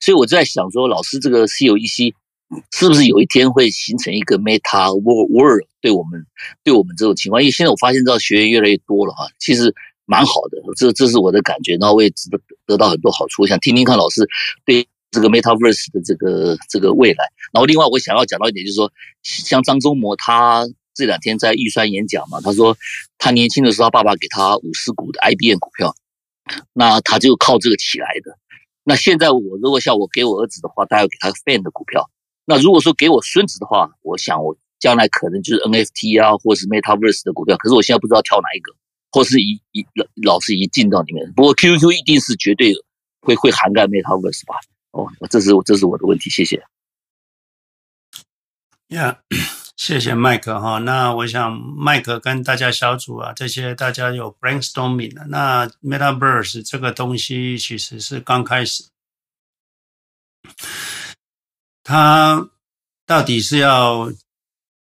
所以我就在想说，老师这个 C O E C 是不是有一天会形成一个 Meta World？对我们对我们这种情况，因为现在我发现到学员越来越多了哈，其实蛮好的，这这是我的感觉，然后我也值得得到很多好处。我想听听看老师对这个 Metaverse 的这个这个未来。然后另外我想要讲到一点，就是说像张忠谋他。这两天在预算演讲嘛，他说他年轻的时候，他爸爸给他五十股的 IBM 股票，那他就靠这个起来的。那现在我如果像我给我儿子的话，大概给他 Fan 的股票。那如果说给我孙子的话，我想我将来可能就是 NFT 啊，或是 Metaverse 的股票。可是我现在不知道挑哪一个，或是一一老老师已经进到里面。不过 QQ 一定是绝对会会涵盖 Metaverse 吧？哦，这是这是我的问题，谢谢。Yeah. 谢谢麦克哈，那我想麦克跟大家小组啊，这些大家有 brainstorming 的。那 Metaverse 这个东西其实是刚开始，它到底是要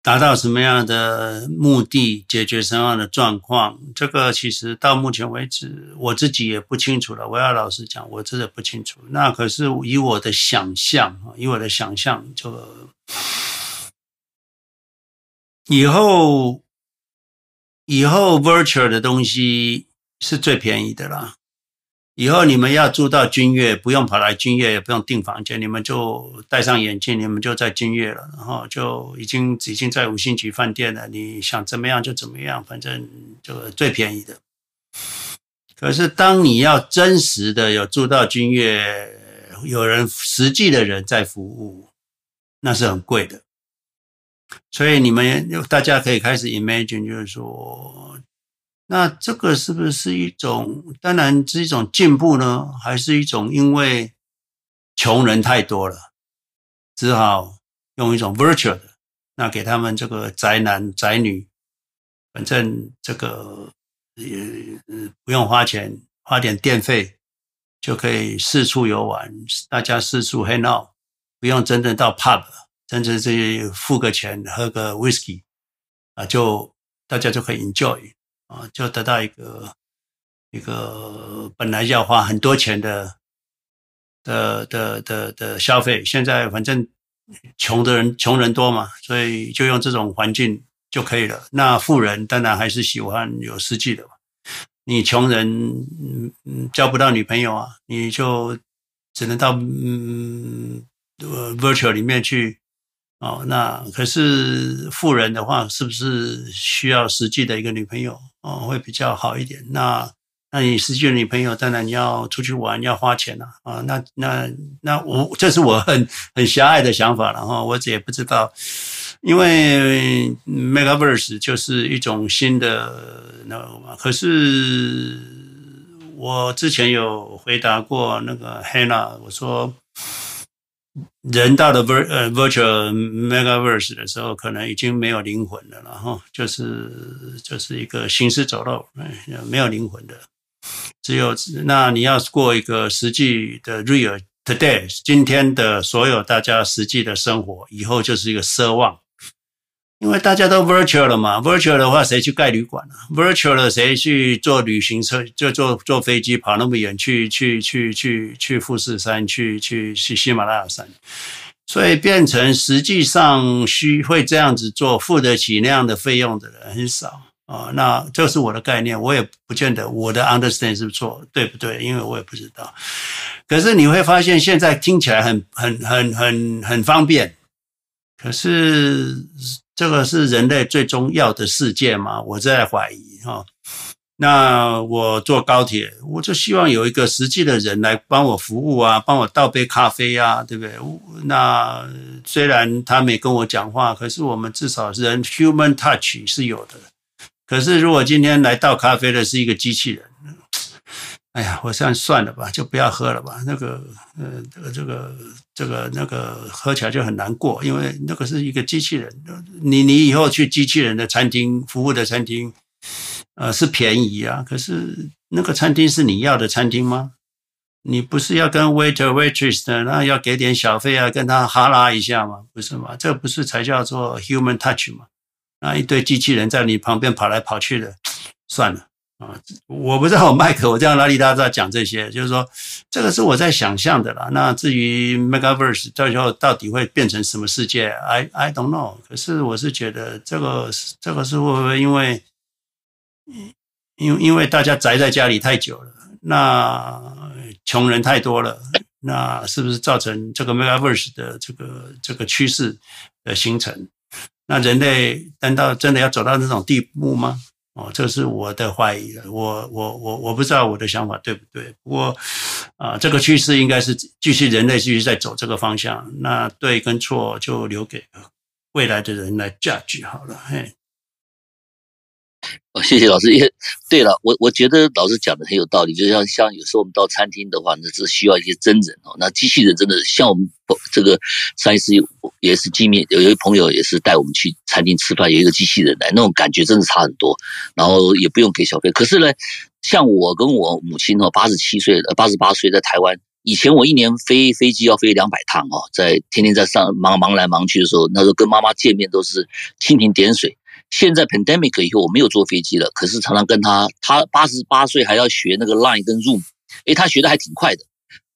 达到什么样的目的，解决什么样的状况？这个其实到目前为止我自己也不清楚了。我要老实讲，我真的不清楚。那可是以我的想象，以我的想象就。以后，以后 virtual 的东西是最便宜的啦。以后你们要住到君悦，不用跑来君悦，也不用订房间，你们就戴上眼镜，你们就在君悦了，然后就已经已经在五星级饭店了。你想怎么样就怎么样，反正就最便宜的。可是当你要真实的有住到君悦，有人实际的人在服务，那是很贵的。所以你们大家可以开始 imagine，就是说，那这个是不是一种，当然是一种进步呢，还是一种因为穷人太多了，只好用一种 virtual 的，那给他们这个宅男宅女，反正这个也不用花钱，花点电费就可以四处游玩，大家四处 hang out，不用真的到 pub。甚至是付个钱喝个 whisky 啊，就大家就可以 enjoy 啊，就得到一个一个本来要花很多钱的的的的的消费，现在反正穷的人穷人多嘛，所以就用这种环境就可以了。那富人当然还是喜欢有实际的嘛。你穷人嗯交不到女朋友啊，你就只能到嗯呃 virtual 里面去哦。那可是富人的话，是不是需要实际的一个女朋友哦，会比较好一点？那那你失去了女朋友，当然你要出去玩，要花钱了啊，啊。那那那我这是我很很狭隘的想法了哈，我也不知道，因为 Metaverse 就是一种新的那个嘛。可是我之前有回答过那个 Hannah，我说人到了 Vir 呃 Virtual megaverse 的时候，可能已经没有灵魂了，然后就是就是一个行尸走肉，没有灵魂的。只有那你要过一个实际的 real today，今天的所有大家实际的生活，以后就是一个奢望，因为大家都 virtual 了嘛。virtual 的话，谁去盖旅馆啊？virtual 了，谁去坐旅行车？就坐坐飞机跑那么远去去去去去富士山，去去去喜马拉雅山，所以变成实际上需会这样子做，付得起那样的费用的人很少。哦，那这是我的概念，我也不见得我的 understand 是不是错，对不对？因为我也不知道。可是你会发现，现在听起来很、很、很、很、很方便。可是这个是人类最终要的世界吗？我在怀疑哈。那我坐高铁，我就希望有一个实际的人来帮我服务啊，帮我倒杯咖啡啊，对不对？那虽然他没跟我讲话，可是我们至少人 human touch 是有的。可是，如果今天来倒咖啡的是一个机器人，哎呀，我算算了吧，就不要喝了吧。那个，呃，这个，这个，那个，喝起来就很难过，因为那个是一个机器人。你你以后去机器人的餐厅服务的餐厅，呃，是便宜啊。可是那个餐厅是你要的餐厅吗？你不是要跟 waiter waitress 的，那要给点小费啊，跟他哈拉一下吗？不是吗？这不是才叫做 human touch 吗？那，一堆机器人在你旁边跑来跑去的，算了啊！我不知道麦克，我这样哪里大家讲这些，就是说这个是我在想象的啦。那至于 Metaverse 到时候到底会变成什么世界，I I don't know。可是我是觉得这个这个是会不会因为因因为大家宅在家里太久了，那穷人太多了，那是不是造成这个 Metaverse 的这个这个趋势的形成？那人类难道真的要走到那种地步吗？哦，这是我的怀疑。我我我我不知道我的想法对不对。不过啊，这个趋势应该是继续人类继续在走这个方向。那对跟错就留给未来的人来 judge 好了。嘿。哦，谢谢老师。也对了，我我觉得老师讲的很有道理。就像像有时候我们到餐厅的话，那是需要一些真人哦。那机器人真的像我们这个上一次也是见面，有一位朋友也是带我们去餐厅吃饭，有一个机器人来，那种感觉真的差很多。然后也不用给小费。可是呢，像我跟我母亲哦，八十七岁了，八十八岁在台湾，以前我一年飞飞机要飞两百趟哦，在天天在上忙忙来忙去的时候，那时候跟妈妈见面都是蜻蜓点水。现在 pandemic 以后，我没有坐飞机了，可是常常跟他，他八十八岁还要学那个 Line 跟 Zoom，诶，他学的还挺快的，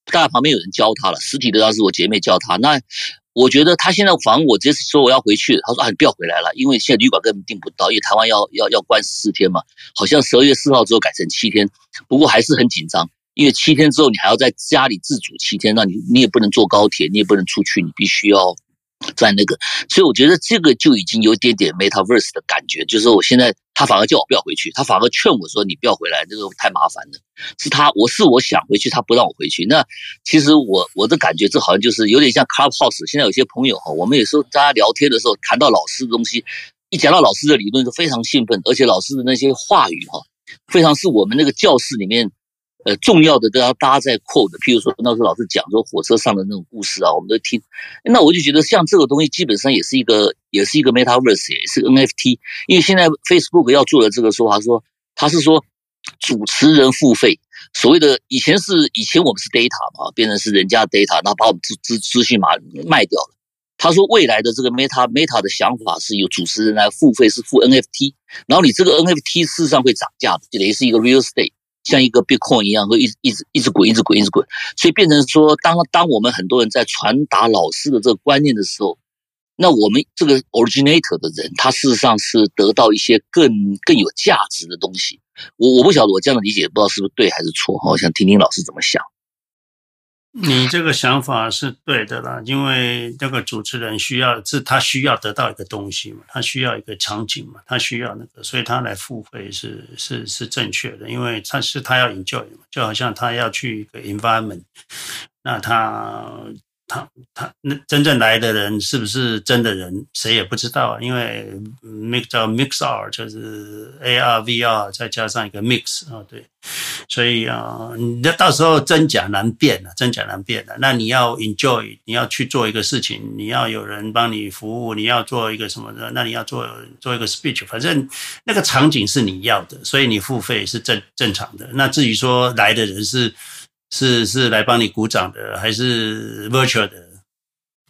大概旁边有人教他了，实体的倒是我姐妹教他。那我觉得他现在反正我直接说我要回去，他说啊，你不要回来了，因为现在旅馆根本订不到，因为台湾要要要关十四天嘛，好像十二月四号之后改成七天，不过还是很紧张，因为七天之后你还要在家里自主七天，那你你也不能坐高铁，你也不能出去，你必须要。在那个，所以我觉得这个就已经有点点 metaverse 的感觉，就是我现在他反而叫我不要回去，他反而劝我说你不要回来，这个太麻烦了。是他，我是我想回去，他不让我回去。那其实我我的感觉，这好像就是有点像 Clubhouse。现在有些朋友哈，我们有时候大家聊天的时候谈到老师的东西，一讲到老师的理论就非常兴奋，而且老师的那些话语哈，非常是我们那个教室里面。呃，重要的都要搭在括的，譬如说那时候老师讲说火车上的那种故事啊，我们都听。那我就觉得像这个东西，基本上也是一个，也是一个 metaverse，也是 NFT。因为现在 Facebook 要做的这个说法说，他是说主持人付费，所谓的以前是以前我们是 data 嘛，变成是人家 data，然后把我们资资资讯码卖掉了。他说未来的这个 meta meta 的想法是由主持人来付费，是付 NFT，然后你这个 NFT 事实上会涨价的，就等于是一个 real estate。像一个 Bitcoin 一样，会一直一直一直滚，一直滚，一直滚，所以变成说，当当我们很多人在传达老师的这个观念的时候，那我们这个 originator 的人，他事实上是得到一些更更有价值的东西。我我不晓得我这样的理解，不知道是不是对还是错。我想听听老师怎么想。你这个想法是对的啦，因为那个主持人需要是他需要得到一个东西嘛，他需要一个场景嘛，他需要那个，所以他来付费是是是正确的，因为他是他要 enjoy 嘛，就好像他要去一个 environment，那他。他他那真正来的人是不是真的人，谁也不知道啊。因为 mix 叫 mix R，就是 AR VR 再加上一个 mix 啊，对，所以啊，你那到时候真假难辨了，真假难辨了。那你要 enjoy，你要去做一个事情，你要有人帮你服务，你要做一个什么的，那你要做做一个 speech，反正那个场景是你要的，所以你付费是正正常的。那至于说来的人是。是是来帮你鼓掌的，还是 virtual 的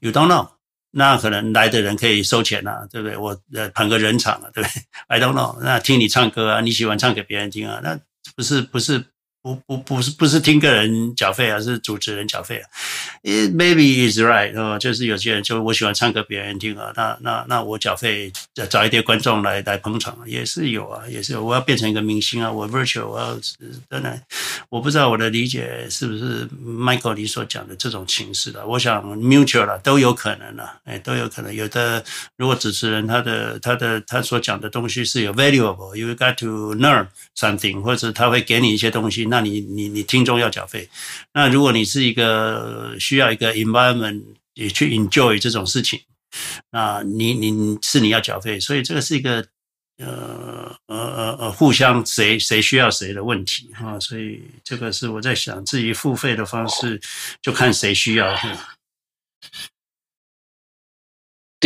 ？You don't know。那可能来的人可以收钱啊，对不对？我呃捧个人场啊，对不对？I don't know。那听你唱歌啊，你喜欢唱给别人听啊，那不是不是。不不不是不是听个人缴费啊，是主持人缴费啊。It maybe is right 哦，就是有些人就我喜欢唱歌，别人听啊，那那那我缴费找一点观众来来捧场，也是有啊，也是有。我要变成一个明星啊，我 virtual 我要当然，我不知道我的理解是不是 Michael 你所讲的这种形式的。我想 mutual 了都有可能了，哎，都有可能。有的如果主持人他的他的他所讲的东西是有 valuable，you got to learn something，或者他会给你一些东西。那你你你听众要缴费，那如果你是一个需要一个 environment 也去 enjoy 这种事情，那你你是你要缴费，所以这个是一个呃呃呃呃互相谁谁需要谁的问题哈，所以这个是我在想，至于付费的方式就看谁需要。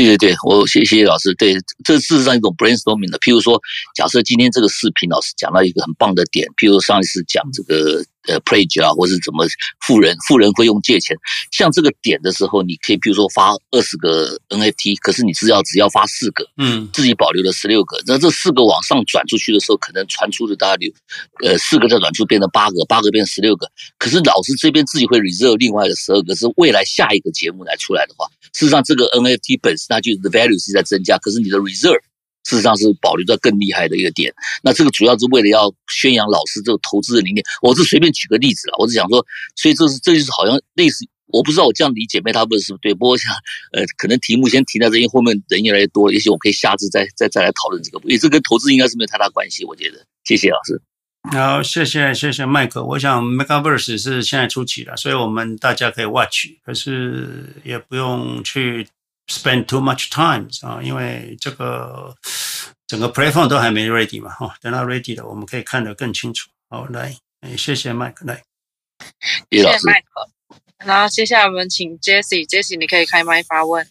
对对对，我谢谢老师。对，这事实上一种 brainstorming 的。譬如说，假设今天这个视频老师讲到一个很棒的点，譬如上一次讲这个。呃，pledge 啊，或是怎么富人，富人会用借钱，像这个点的时候，你可以比如说发二十个 NFT，可是你只要只要发四个，嗯，自己保留了十六个，那这四个往上转出去的时候，可能传出的大概有，呃，四个再转出变成八个，八个变成十六个，可是老师这边自己会 reserve 另外的十二个，是未来下一个节目来出来的话，事实上这个 NFT 本身它就是 the value 是在增加，可是你的 reserve。事实上是保留在更厉害的一个点。那这个主要是为了要宣扬老师这个投资的理念。我是随便举个例子了，我是想说，所以这是这就是好像类似，我不知道我这样理解没他问是不是对。不过我想，呃，可能题目先停在这，因为后面人越来越多，也许我可以下次再再再来讨论这个。因为这跟投资应该是没有太大关系，我觉得。谢谢老师。好，谢谢谢谢麦克。我想 Metaverse 是现在初期了，所以我们大家可以 watch，可是也不用去。Spend too much time 啊，因为这个整个 platform 都还没 ready 嘛，哈，等到 ready 了，我们可以看得更清楚。好，来，谢谢 Mike，来，谢谢 Mike。然后接下来我们请 Jessie，Jessie 你可以开麦发问。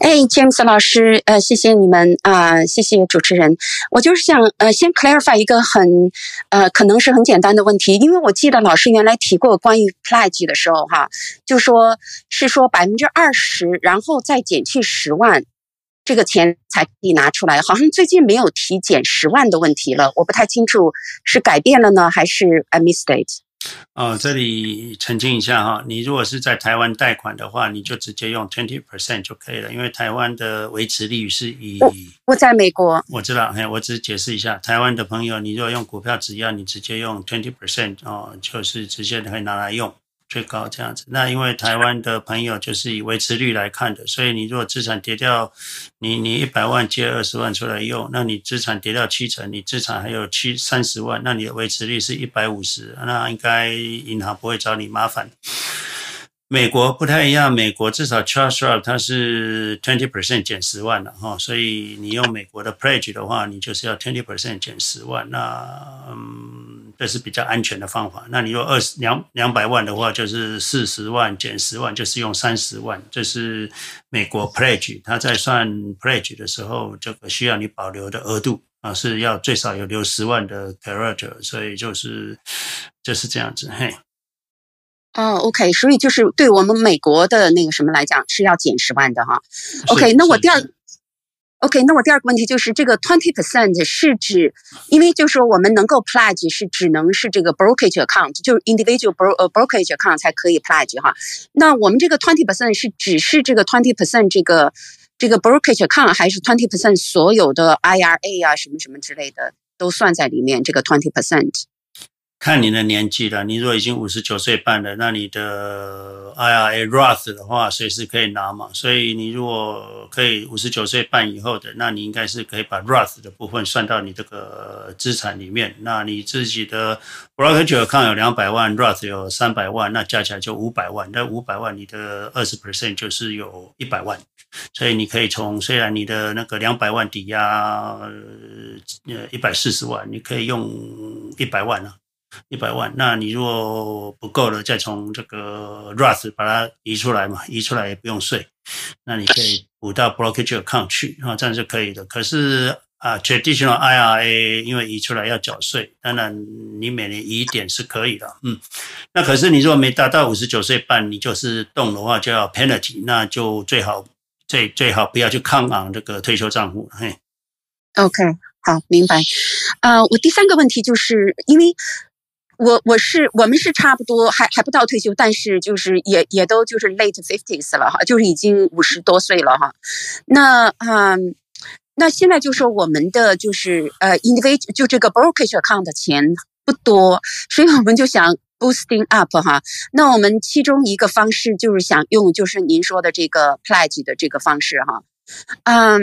哎，James 老师，呃，谢谢你们啊，谢谢主持人。我就是想呃，先 clarify 一个很呃，可能是很简单的问题，因为我记得老师原来提过关于 pledge 的时候哈，就说是说百分之二十，然后再减去十万，这个钱才可以拿出来。好像最近没有提减十万的问题了，我不太清楚是改变了呢，还是 I missed 哦，这里澄清一下哈，你如果是在台湾贷款的话，你就直接用 twenty percent 就可以了，因为台湾的维持率是以我，我在美国，我知道，嘿，我只是解释一下，台湾的朋友，你如果用股票只要，你直接用 twenty percent 哦，就是直接可以拿来用。最高这样子，那因为台湾的朋友就是以维持率来看的，所以你如果资产跌掉，你你一百万借二十万出来用，那你资产跌掉七成，你资产还有七三十万，那你的维持率是一百五十，那应该银行不会找你麻烦。美国不太一样，美国至少 Charles Schwab 它是 twenty percent 减十万了哈，所以你用美国的 pledge 的话，你就是要 twenty percent 减十万，那嗯，这是比较安全的方法。那你用二十两两百万的话，就是四十万减十万，就是用三十万，这是美国 pledge，它在算 pledge 的时候，这个需要你保留的额度啊，是要最少有留十万的 character，所以就是就是这样子，嘿。哦，OK，所以就是对我们美国的那个什么来讲是要减十万的哈。OK，那我第二 OK，那我第二个问题就是这个 twenty percent 是指，因为就是说我们能够 pledge 是只能是这个 brokerage account，就是 individual bro 呃 brokerage account 才可以 pledge 哈。那我们这个 twenty percent 是只是这个 twenty percent 这个这个 brokerage account，还是 twenty percent 所有的 IRA 啊什么什么之类的都算在里面？这个 twenty percent。看你的年纪了，你如果已经五十九岁半了，那你的 IRA Roth 的话，随时可以拿嘛。所以你如果可以五十九岁半以后的，那你应该是可以把 Roth 的部分算到你这个资产里面。那你自己的 Brokerage Account 有两百万，Roth 有三百万，那加起来就五百万。那五百万你的二十 percent 就是有一百万，所以你可以从虽然你的那个两百万抵押呃一百四十万，你可以用一百万啊。一百万，那你如果不够了，再从这个 Roth 把它移出来嘛，移出来也不用税，那你可以补到 Brokerage Account 去啊，这样是可以的。可是啊，Traditional IRA 因为移出来要缴税，当然你每年移一点是可以的，嗯。那可是你如果没达到五十九岁半，你就是动的话就要 penalty，那就最好最最好不要去抗昂这个退休账户，嘿。OK，好，明白。呃，我第三个问题就是因为。我我是我们是差不多还还不到退休，但是就是也也都就是 late fifties 了哈，就是已经五十多岁了哈。那嗯，那现在就说我们的就是呃 i n d i v i d 就这个 brokerage account 的钱不多，所以我们就想 boosting up 哈。那我们其中一个方式就是想用就是您说的这个 pledge 的这个方式哈。嗯，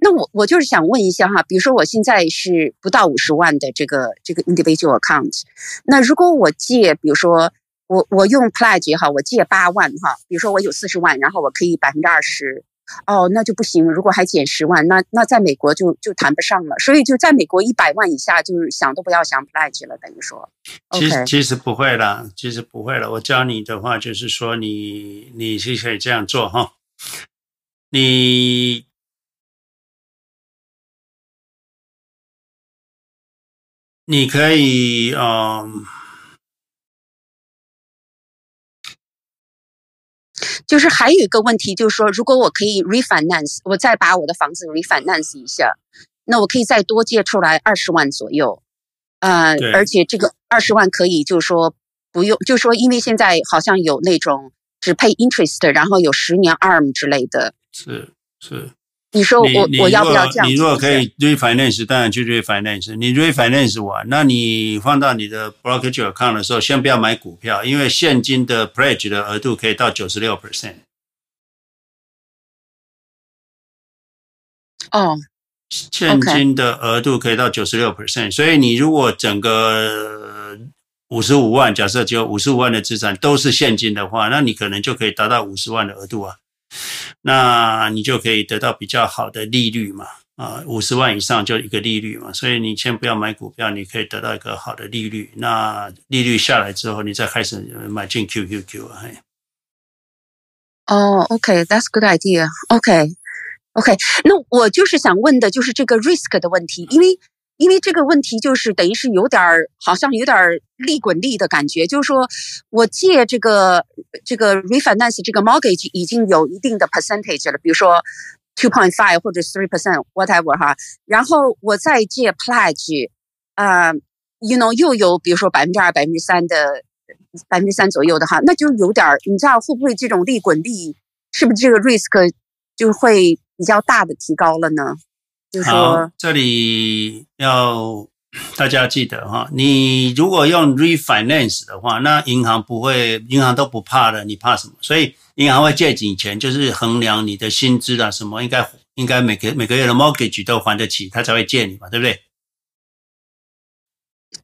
那我我就是想问一下哈，比如说我现在是不到五十万的这个这个 individual account，那如果我借，比如说我我用 pledge 哈，我借八万哈，比如说我有四十万，然后我可以百分之二十，哦，那就不行，如果还减十万，那那在美国就就谈不上了，所以就在美国一百万以下就是想都不要想 pledge 了，等于说，其实其实不会啦，其实不会了，我教你的话就是说你你是可以这样做哈。你你可以嗯，就是还有一个问题，就是说，如果我可以 refinance，我再把我的房子 refinance 一下，那我可以再多借出来二十万左右，呃，而且这个二十万可以就是说不用，就是说因为现在好像有那种只 pay interest，然后有十年 ARM 之类的。是是，你说我我要不要这样？你如果可以 refinance，当然去 refinance。你 refinance 完，那你放到你的 brokerage account 的时候，先不要买股票，因为现金的 pledge 的额度可以到九十六 percent。哦，现金的额度可以到九十六 percent，所以你如果整个五十五万，假设只有五十五万的资产都是现金的话，那你可能就可以达到五十万的额度啊。那你就可以得到比较好的利率嘛，啊，五十万以上就一个利率嘛，所以你先不要买股票，你可以得到一个好的利率。那利率下来之后，你再开始买进 QQQ 啊。哦，OK，that's good idea。OK，OK，那我就是想问的就是这个 risk 的问题，因为。因为这个问题就是等于是有点儿，好像有点儿利滚利的感觉，就是说我借这个这个 refinance 这个 mortgage 已经有一定的 percentage 了，比如说 two point five 或者 three percent whatever 哈，然后我再借 pledge，啊、，you know 又有比如说百分之二、百分之三的百分之三左右的哈，那就有点儿，你知道会不会这种利滚利，是不是这个 risk 就会比较大的提高了呢？好，这里要大家记得哈，你如果用 refinance 的话，那银行不会，银行都不怕的，你怕什么？所以银行会借你钱，就是衡量你的薪资啊什么，应该应该每个每个月的 mortgage 都还得起，他才会借你嘛，对不对？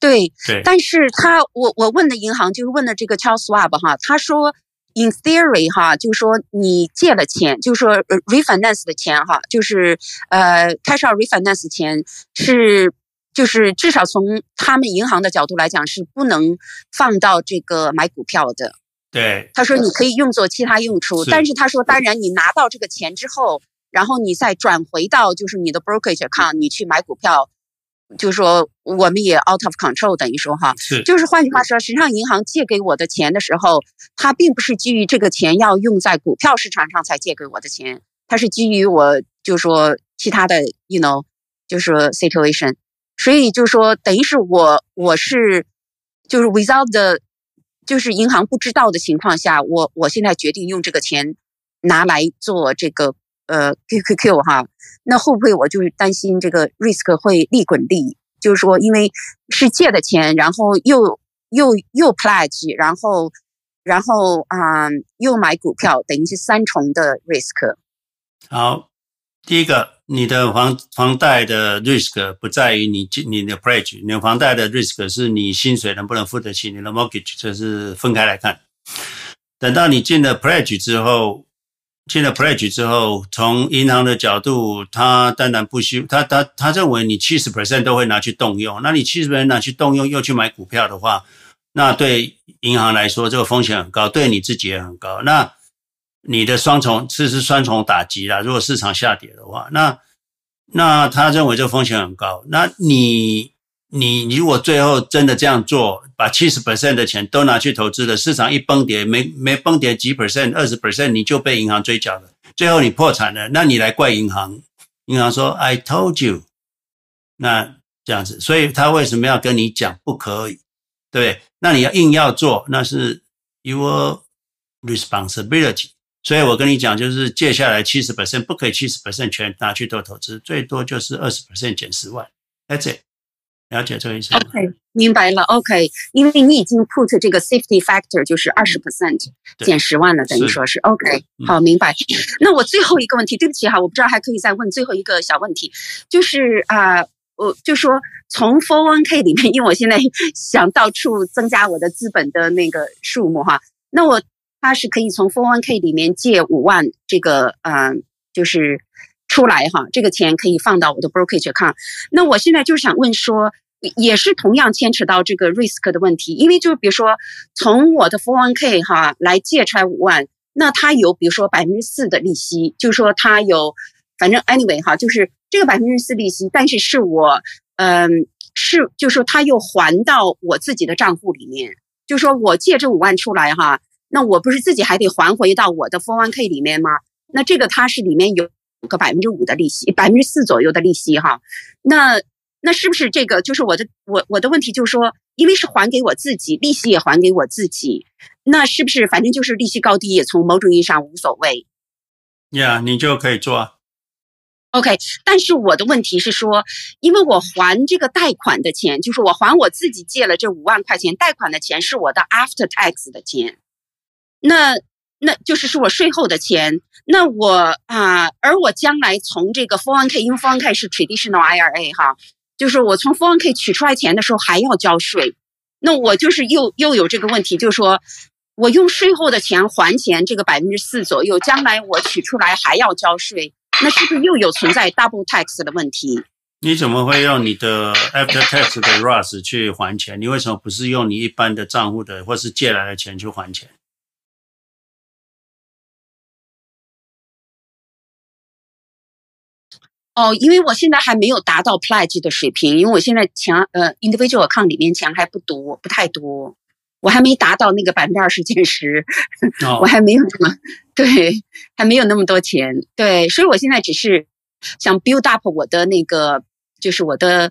对对，但是他我我问的银行就是问的这个 Charles Schwab 哈，他说。In theory，哈，就是说你借了钱，就是说 refinance 的钱，哈，就是呃，cash out refinance 钱是，就是至少从他们银行的角度来讲是不能放到这个买股票的。对，他说你可以用作其他用处，但是他说当然你拿到这个钱之后，然后你再转回到就是你的 brokerage account，你去买股票。就是说，我们也 out of control，等于说哈，是，就是换句话说，实际上银行借给我的钱的时候，它并不是基于这个钱要用在股票市场上才借给我的钱，它是基于我，就是说其他的，you know，就是说 situation。所以就是说，等于是我我是就是 without the，就是银行不知道的情况下，我我现在决定用这个钱拿来做这个呃 QQQ 哈，那会不会我就是担心这个 risk 会利滚利？就是说，因为是借的钱，然后又又又 pledge，然后然后啊、又买股票，等于是三重的 risk。好，第一个，你的房房贷的 risk 不在于你你的 pledge，你的房贷的 risk 是你薪水能不能付得起，你的 mortgage 这是分开来看。等到你进了 pledge 之后。进了 pledge 之后，从银行的角度，他当然不需他他他认为你七十 percent 都会拿去动用，那你七十 percent 拿去动用又去买股票的话，那对银行来说这个风险很高，对你自己也很高。那你的双重这是双重打击啦。如果市场下跌的话，那那他认为这个风险很高，那你。你如果最后真的这样做，把七十 percent 的钱都拿去投资了，市场一崩跌，没没崩跌几 percent、二十 percent，你就被银行追缴了，最后你破产了，那你来怪银行？银行说 I told you，那这样子，所以他为什么要跟你讲不可以？对，那你要硬要做，那是 your responsibility。所以我跟你讲，就是借下来七十 percent 不可以七十 percent 全拿去做投资，最多就是二十 percent 减十万，That's it。了解这个意思。OK，明白了。OK，因为你已经 put 这个 safety factor 就是二十 percent 减十万了，等于说是，是 OK。好，明白。那我最后一个问题，对不起哈，我不知道还可以再问最后一个小问题，就是啊、呃，我就说从 phone K 里面，因为我现在想到处增加我的资本的那个数目哈，那我他是可以从 phone K 里面借五万，这个嗯、呃，就是出来哈，这个钱可以放到我的 brokerage account。那我现在就是想问说。也是同样牵扯到这个 risk 的问题，因为就比如说从我的 401k 哈来借出来五万，那它有比如说百分之四的利息，就是说它有反正 anyway 哈，就是这个百分之四利息，但是是我嗯是就是说它又还到我自己的账户里面，就说我借这五万出来哈，那我不是自己还得还回到我的 401k 里面吗？那这个它是里面有个百分之五的利息，百分之四左右的利息哈，那。那是不是这个就是我的我我的问题？就是说，因为是还给我自己，利息也还给我自己，那是不是反正就是利息高低也从某种意义上无所谓？呀，你就可以做。OK，但是我的问题是说，因为我还这个贷款的钱，就是我还我自己借了这五万块钱贷款的钱是我的 after tax 的钱，那那就是是我税后的钱，那我啊，而我将来从这个 401k，因为 401k 是 traditional IRA 哈。就是我从 401k 取出来钱的时候还要交税，那我就是又又有这个问题，就是说我用税后的钱还钱，这个百分之四左右，将来我取出来还要交税，那是不是又有存在 double tax 的问题？你怎么会用你的 after tax 的 RUS 去还钱？你为什么不是用你一般的账户的或是借来的钱去还钱？哦，因为我现在还没有达到 pledge 的水平，因为我现在钱呃 individual account 里面钱还不多，不太多，我还没达到那个百分之二十减十，哦、我还没有什么对，还没有那么多钱，对，所以我现在只是想 build up 我的那个，就是我的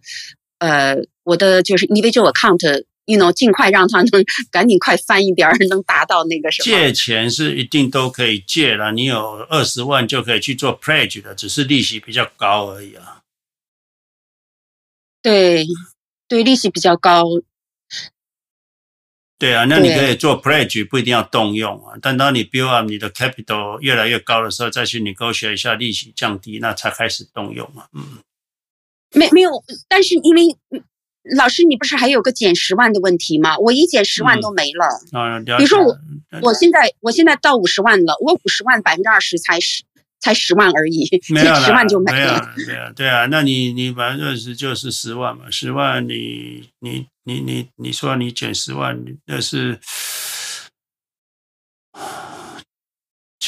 呃我的就是 individual account。You know，尽快让他能赶紧快翻一点儿，能达到那个什么？借钱是一定都可以借了，你有二十万就可以去做 pledge 的，只是利息比较高而已啊。对，对，利息比较高。对啊，那你可以做 pledge，不一定要动用啊。但当你 build up 你的 capital 越来越高的时候，再去 negotiate 一下利息降低，那才开始动用嘛。嗯，没没有，但是因为。老师，你不是还有个减十万的问题吗？我一减十万都没了。嗯，比如说我，我现在我现在到五十万了，我五十万百分之二十才十才十万而已，没有十万就没了。对啊，那你你百分之二十就是十万嘛，十万你你你你你说你减十万，那是。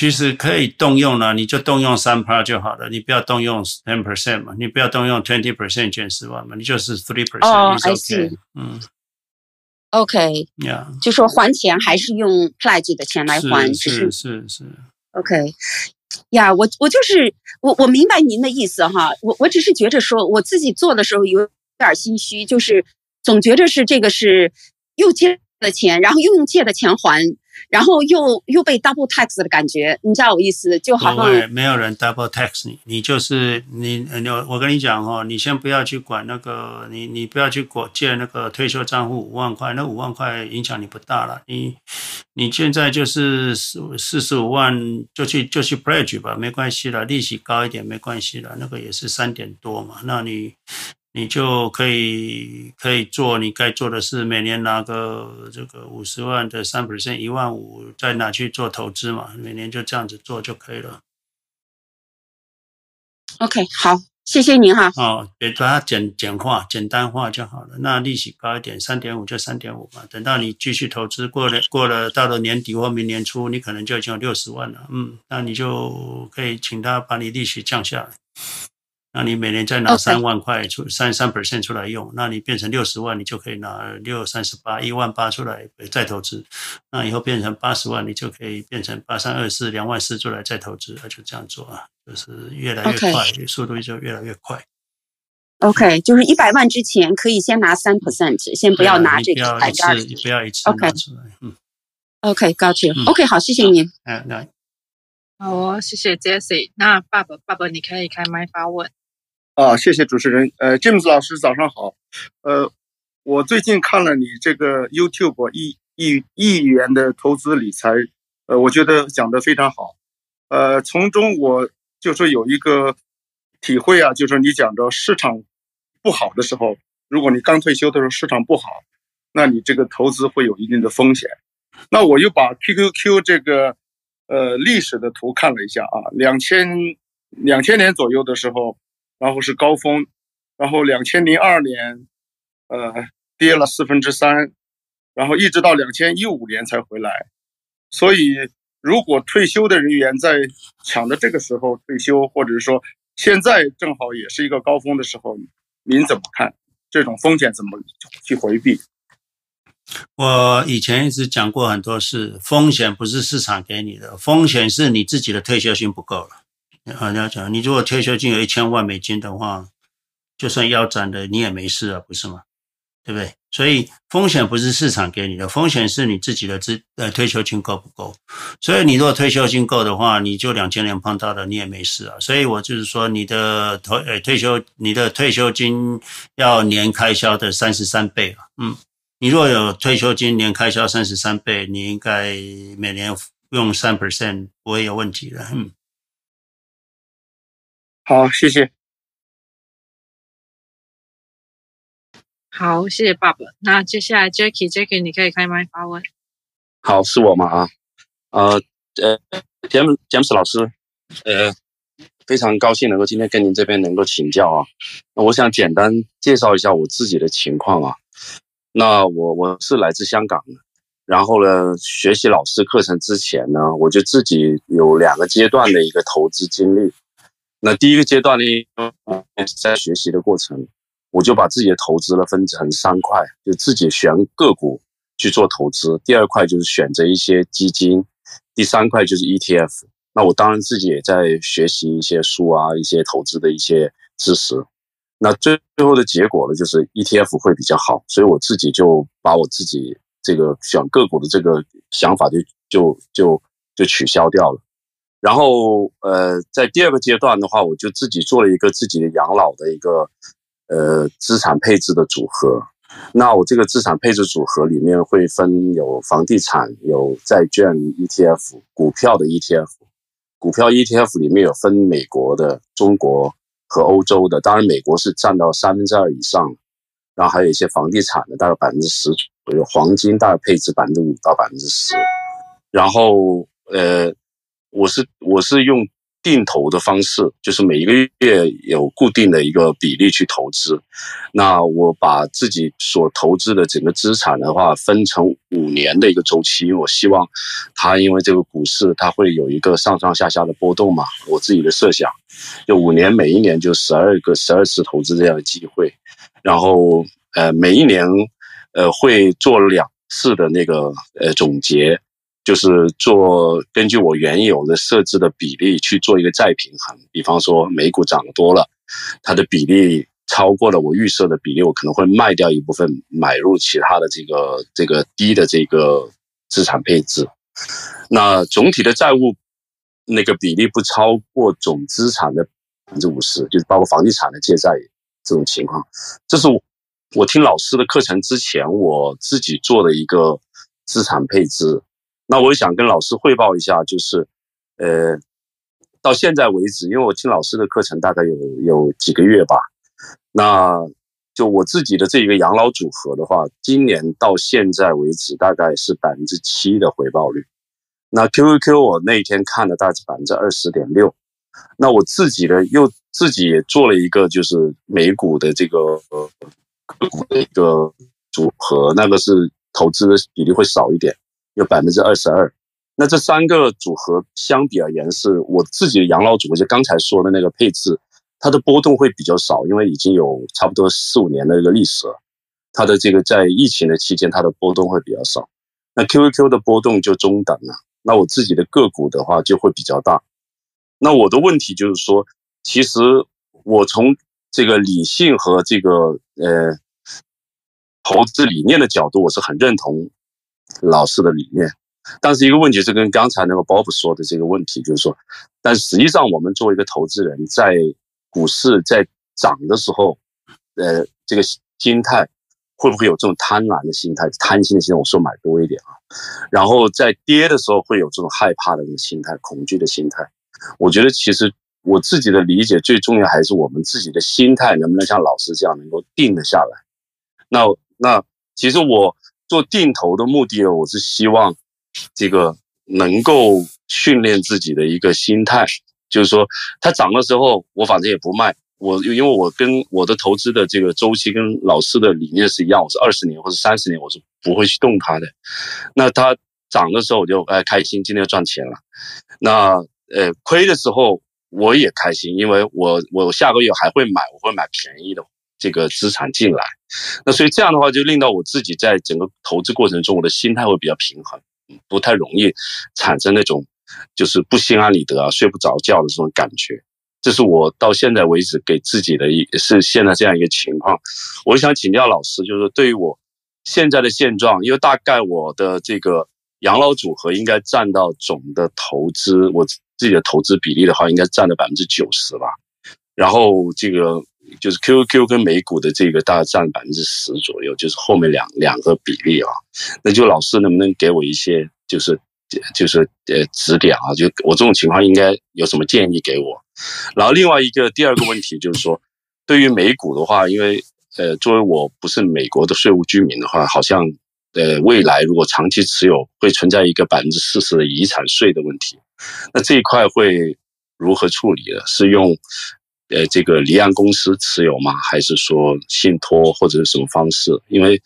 其实可以动用了，你就动用三 part 就好了，你不要动用 ten percent 嘛，你不要动用 twenty percent 减十万嘛，你就是 three percent。嗯，OK。呀，就说还钱还是用 pledge 的钱来还，是是是，是。OK。呀，我我就是我我明白您的意思哈，我我只是觉着说，我自己做的时候有点心虚，就是总觉着是这个是又借了钱，然后又用借的钱还。然后又又被 double tax 的感觉，你知道我意思？就好像，没有人 double tax 你，你就是你，你我跟你讲哦，你先不要去管那个，你你不要去管借那个退休账户五万块，那五万块影响你不大了。你你现在就是四四十五万就去就去 pledge 吧，没关系了，利息高一点没关系了，那个也是三点多嘛，那你。你就可以可以做你该做的事，每年拿个这个五十万的三 percent 一万五，再拿去做投资嘛，每年就这样子做就可以了。OK，好，谢谢您哈。哦，别把它简简化、简单化就好了。那利息高一点，三点五就三点五嘛。等到你继续投资，过了过了，到了年底或明年初，你可能就已经有六十万了。嗯，那你就可以请他把你利息降下来。那你每年再拿三万块出三三 percent 出来用，那你变成六十万，你就可以拿六三十八一万八出来再投资。那以后变成八十万，你就可以变成八三二四两万四出来再投资，那就这样做啊，就是越来越快，okay. 速度就越来越快。OK，就是一百万之前可以先拿三 percent，先不要拿这个一百二。你不要一次拿出来。Okay. 嗯。OK，got you。OK，好，谢谢您。嗯，来好哦，谢谢 Jessie。那爸爸，爸爸你可以开麦发问。啊，谢谢主持人。呃，James 老师早上好。呃，我最近看了你这个 YouTube 亿亿亿元的投资理财，呃，我觉得讲得非常好。呃，从中我就是有一个体会啊，就是你讲着市场不好的时候，如果你刚退休的时候市场不好，那你这个投资会有一定的风险。那我又把 QQQ 这个呃历史的图看了一下啊，两千两千年左右的时候。然后是高峰，然后两千零二年，呃，跌了四分之三，然后一直到两千一五年才回来。所以，如果退休的人员在抢着这个时候退休，或者是说现在正好也是一个高峰的时候，您怎么看这种风险？怎么去回避？我以前一直讲过很多次，风险不是市场给你的，风险是你自己的退休金不够了。好，你要讲，你如果退休金有一千万美金的话，就算腰斩了，你也没事啊，不是吗？对不对？所以风险不是市场给你的，风险是你自己的资呃退休金够不够。所以你如果退休金够的话，你就两千年碰到的，你也没事啊。所以我就是说，你的退呃退休，你的退休金要年开销的三十三倍啊。嗯，你如果有退休金年开销三十三倍，你应该每年用三 percent 不会有问题的。嗯。好，谢谢。好，谢谢爸爸。那接下来 Jackie，Jackie，你可以开麦发问。好，是我吗？啊，呃，呃，James James 老师，呃，非常高兴能够今天跟您这边能够请教啊。那我想简单介绍一下我自己的情况啊。那我我是来自香港的，然后呢，学习老师课程之前呢，我就自己有两个阶段的一个投资经历。那第一个阶段呢，在学习的过程，我就把自己的投资呢分成三块，就自己选个股去做投资。第二块就是选择一些基金，第三块就是 ETF。那我当然自己也在学习一些书啊，一些投资的一些知识。那最最后的结果呢，就是 ETF 会比较好，所以我自己就把我自己这个选个股的这个想法就就就就取消掉了。然后，呃，在第二个阶段的话，我就自己做了一个自己的养老的一个，呃，资产配置的组合。那我这个资产配置组合里面会分有房地产、有债券 ETF、股票的 ETF。股票 ETF 里面有分美国的、中国和欧洲的，当然美国是占到三分之二以上。然后还有一些房地产的，大概百分之十左右，黄金大概配置百分之五到百分之十。然后，呃。我是我是用定投的方式，就是每一个月有固定的一个比例去投资。那我把自己所投资的整个资产的话，分成五年的一个周期，因为我希望它因为这个股市它会有一个上上下下的波动嘛。我自己的设想，就五年每一年就十二个十二次投资这样的机会，然后呃每一年呃会做两次的那个呃总结。就是做根据我原有的设置的比例去做一个再平衡。比方说美股涨多了，它的比例超过了我预设的比例，我可能会卖掉一部分，买入其他的这个这个低的这个资产配置。那总体的债务那个比例不超过总资产的百分之五十，就是包括房地产的借债这种情况。这是我我听老师的课程之前我自己做的一个资产配置。那我想跟老师汇报一下，就是呃，到现在为止，因为我听老师的课程大概有有几个月吧，那就我自己的这一个养老组合的话，今年到现在为止大概是百分之七的回报率。那 QQQ 我那一天看了大概是百分之二十点六，那我自己呢又自己也做了一个就是美股的这个呃个股的一个组合，那个是投资的比例会少一点，有百分之二十二。那这三个组合相比而言，是我自己的养老组合，就刚才说的那个配置，它的波动会比较少，因为已经有差不多四五年的一个历史了。它的这个在疫情的期间，它的波动会比较少。那 QQQ 的波动就中等了。那我自己的个股的话就会比较大。那我的问题就是说，其实我从这个理性和这个呃投资理念的角度，我是很认同老师的理念。但是一个问题是跟刚才那个 Bob 说的这个问题，就是说，但实际上我们作为一个投资人，在股市在涨的时候，呃，这个心态。会不会有这种贪婪的心态、贪心的心态？我说买多一点啊，然后在跌的时候会有这种害怕的这种心态、恐惧的心态。我觉得其实我自己的理解最重要还是我们自己的心态能不能像老师这样能够定得下来。那那其实我做定投的目的呢，我是希望这个能够训练自己的一个心态，就是说它涨的时候我反正也不卖。我因为我跟我的投资的这个周期跟老师的理念是一样，我是二十年或者三十年，我是不会去动它的。那它涨的时候我就哎开心，今天赚钱了。那呃亏的时候我也开心，因为我我下个月还会买，我会买便宜的这个资产进来。那所以这样的话就令到我自己在整个投资过程中，我的心态会比较平衡，不太容易产生那种就是不心安理得啊、睡不着觉的这种感觉。这是我到现在为止给自己的一是现在这样一个情况，我想请教老师，就是对于我现在的现状，因为大概我的这个养老组合应该占到总的投资，我自己的投资比例的话，应该占了百分之九十吧。然后这个就是 Q Q 跟美股的这个大概占百分之十左右，就是后面两两个比例啊。那就老师能不能给我一些就是就是呃指点啊？就我这种情况应该有什么建议给我？然后另外一个第二个问题就是说，对于美股的话，因为呃，作为我不是美国的税务居民的话，好像呃，未来如果长期持有，会存在一个百分之四十的遗产税的问题。那这一块会如何处理呢？是用呃这个离岸公司持有吗？还是说信托或者是什么方式？因为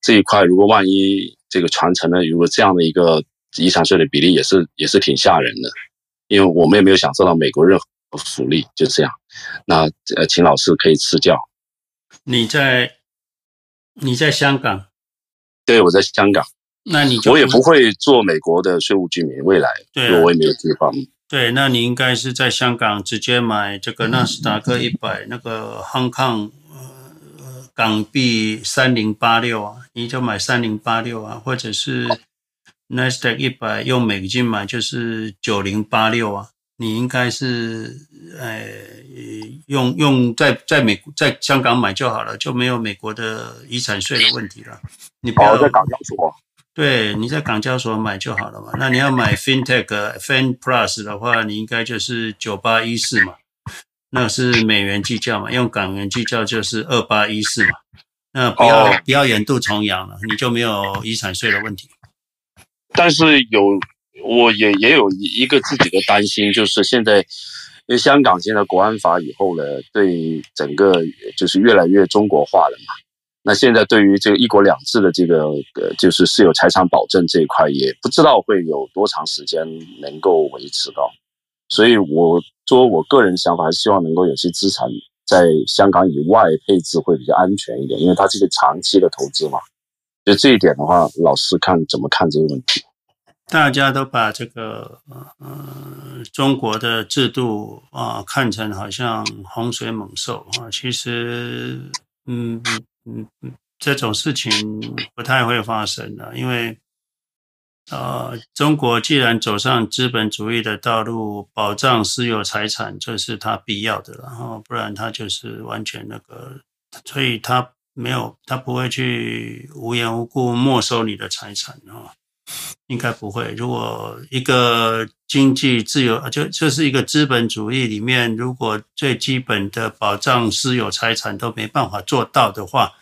这一块如果万一这个传承呢，如果这样的一个遗产税的比例也是也是挺吓人的，因为我们也没有享受到美国任何。福利就这样，那呃，请老师可以赐教。你在你在香港？对，我在香港。那你就我也不会做美国的税务居民，未来对我也没有计划。对，那你应该是在香港直接买这个纳斯达克一百那个 Hong Kong 呃港币三零八六啊，你就买三零八六啊，或者是纳斯达克一百用美金买就是九零八六啊。你应该是，呃，用用在在美在香港买就好了，就没有美国的遗产税的问题了。你不要在港交所，对，你在港交所买就好了嘛。那你要买 FinTech Fin Plus 的话，你应该就是九八一四嘛，那是美元计价嘛，用港元计价就是二八一四嘛。那不要不要远渡重洋了，你就没有遗产税的问题。但是有。我也也有一个自己的担心，就是现在，因为香港现在国安法以后呢，对整个就是越来越中国化了嘛。那现在对于这个一国两制的这个呃，就是私有财产保证这一块，也不知道会有多长时间能够维持到。所以我作为我个人想法，还是希望能够有些资产在香港以外配置会比较安全一点，因为它是一个长期的投资嘛。就这一点的话，老师看怎么看这个问题？大家都把这个呃中国的制度啊看成好像洪水猛兽啊，其实嗯嗯嗯这种事情不太会发生的，因为呃中国既然走上资本主义的道路，保障私有财产这是他必要的，然后不然他就是完全那个，所以他没有他不会去无缘无故没收你的财产哦。应该不会。如果一个经济自由，就就是一个资本主义里面，如果最基本的保障私有财产都没办法做到的话，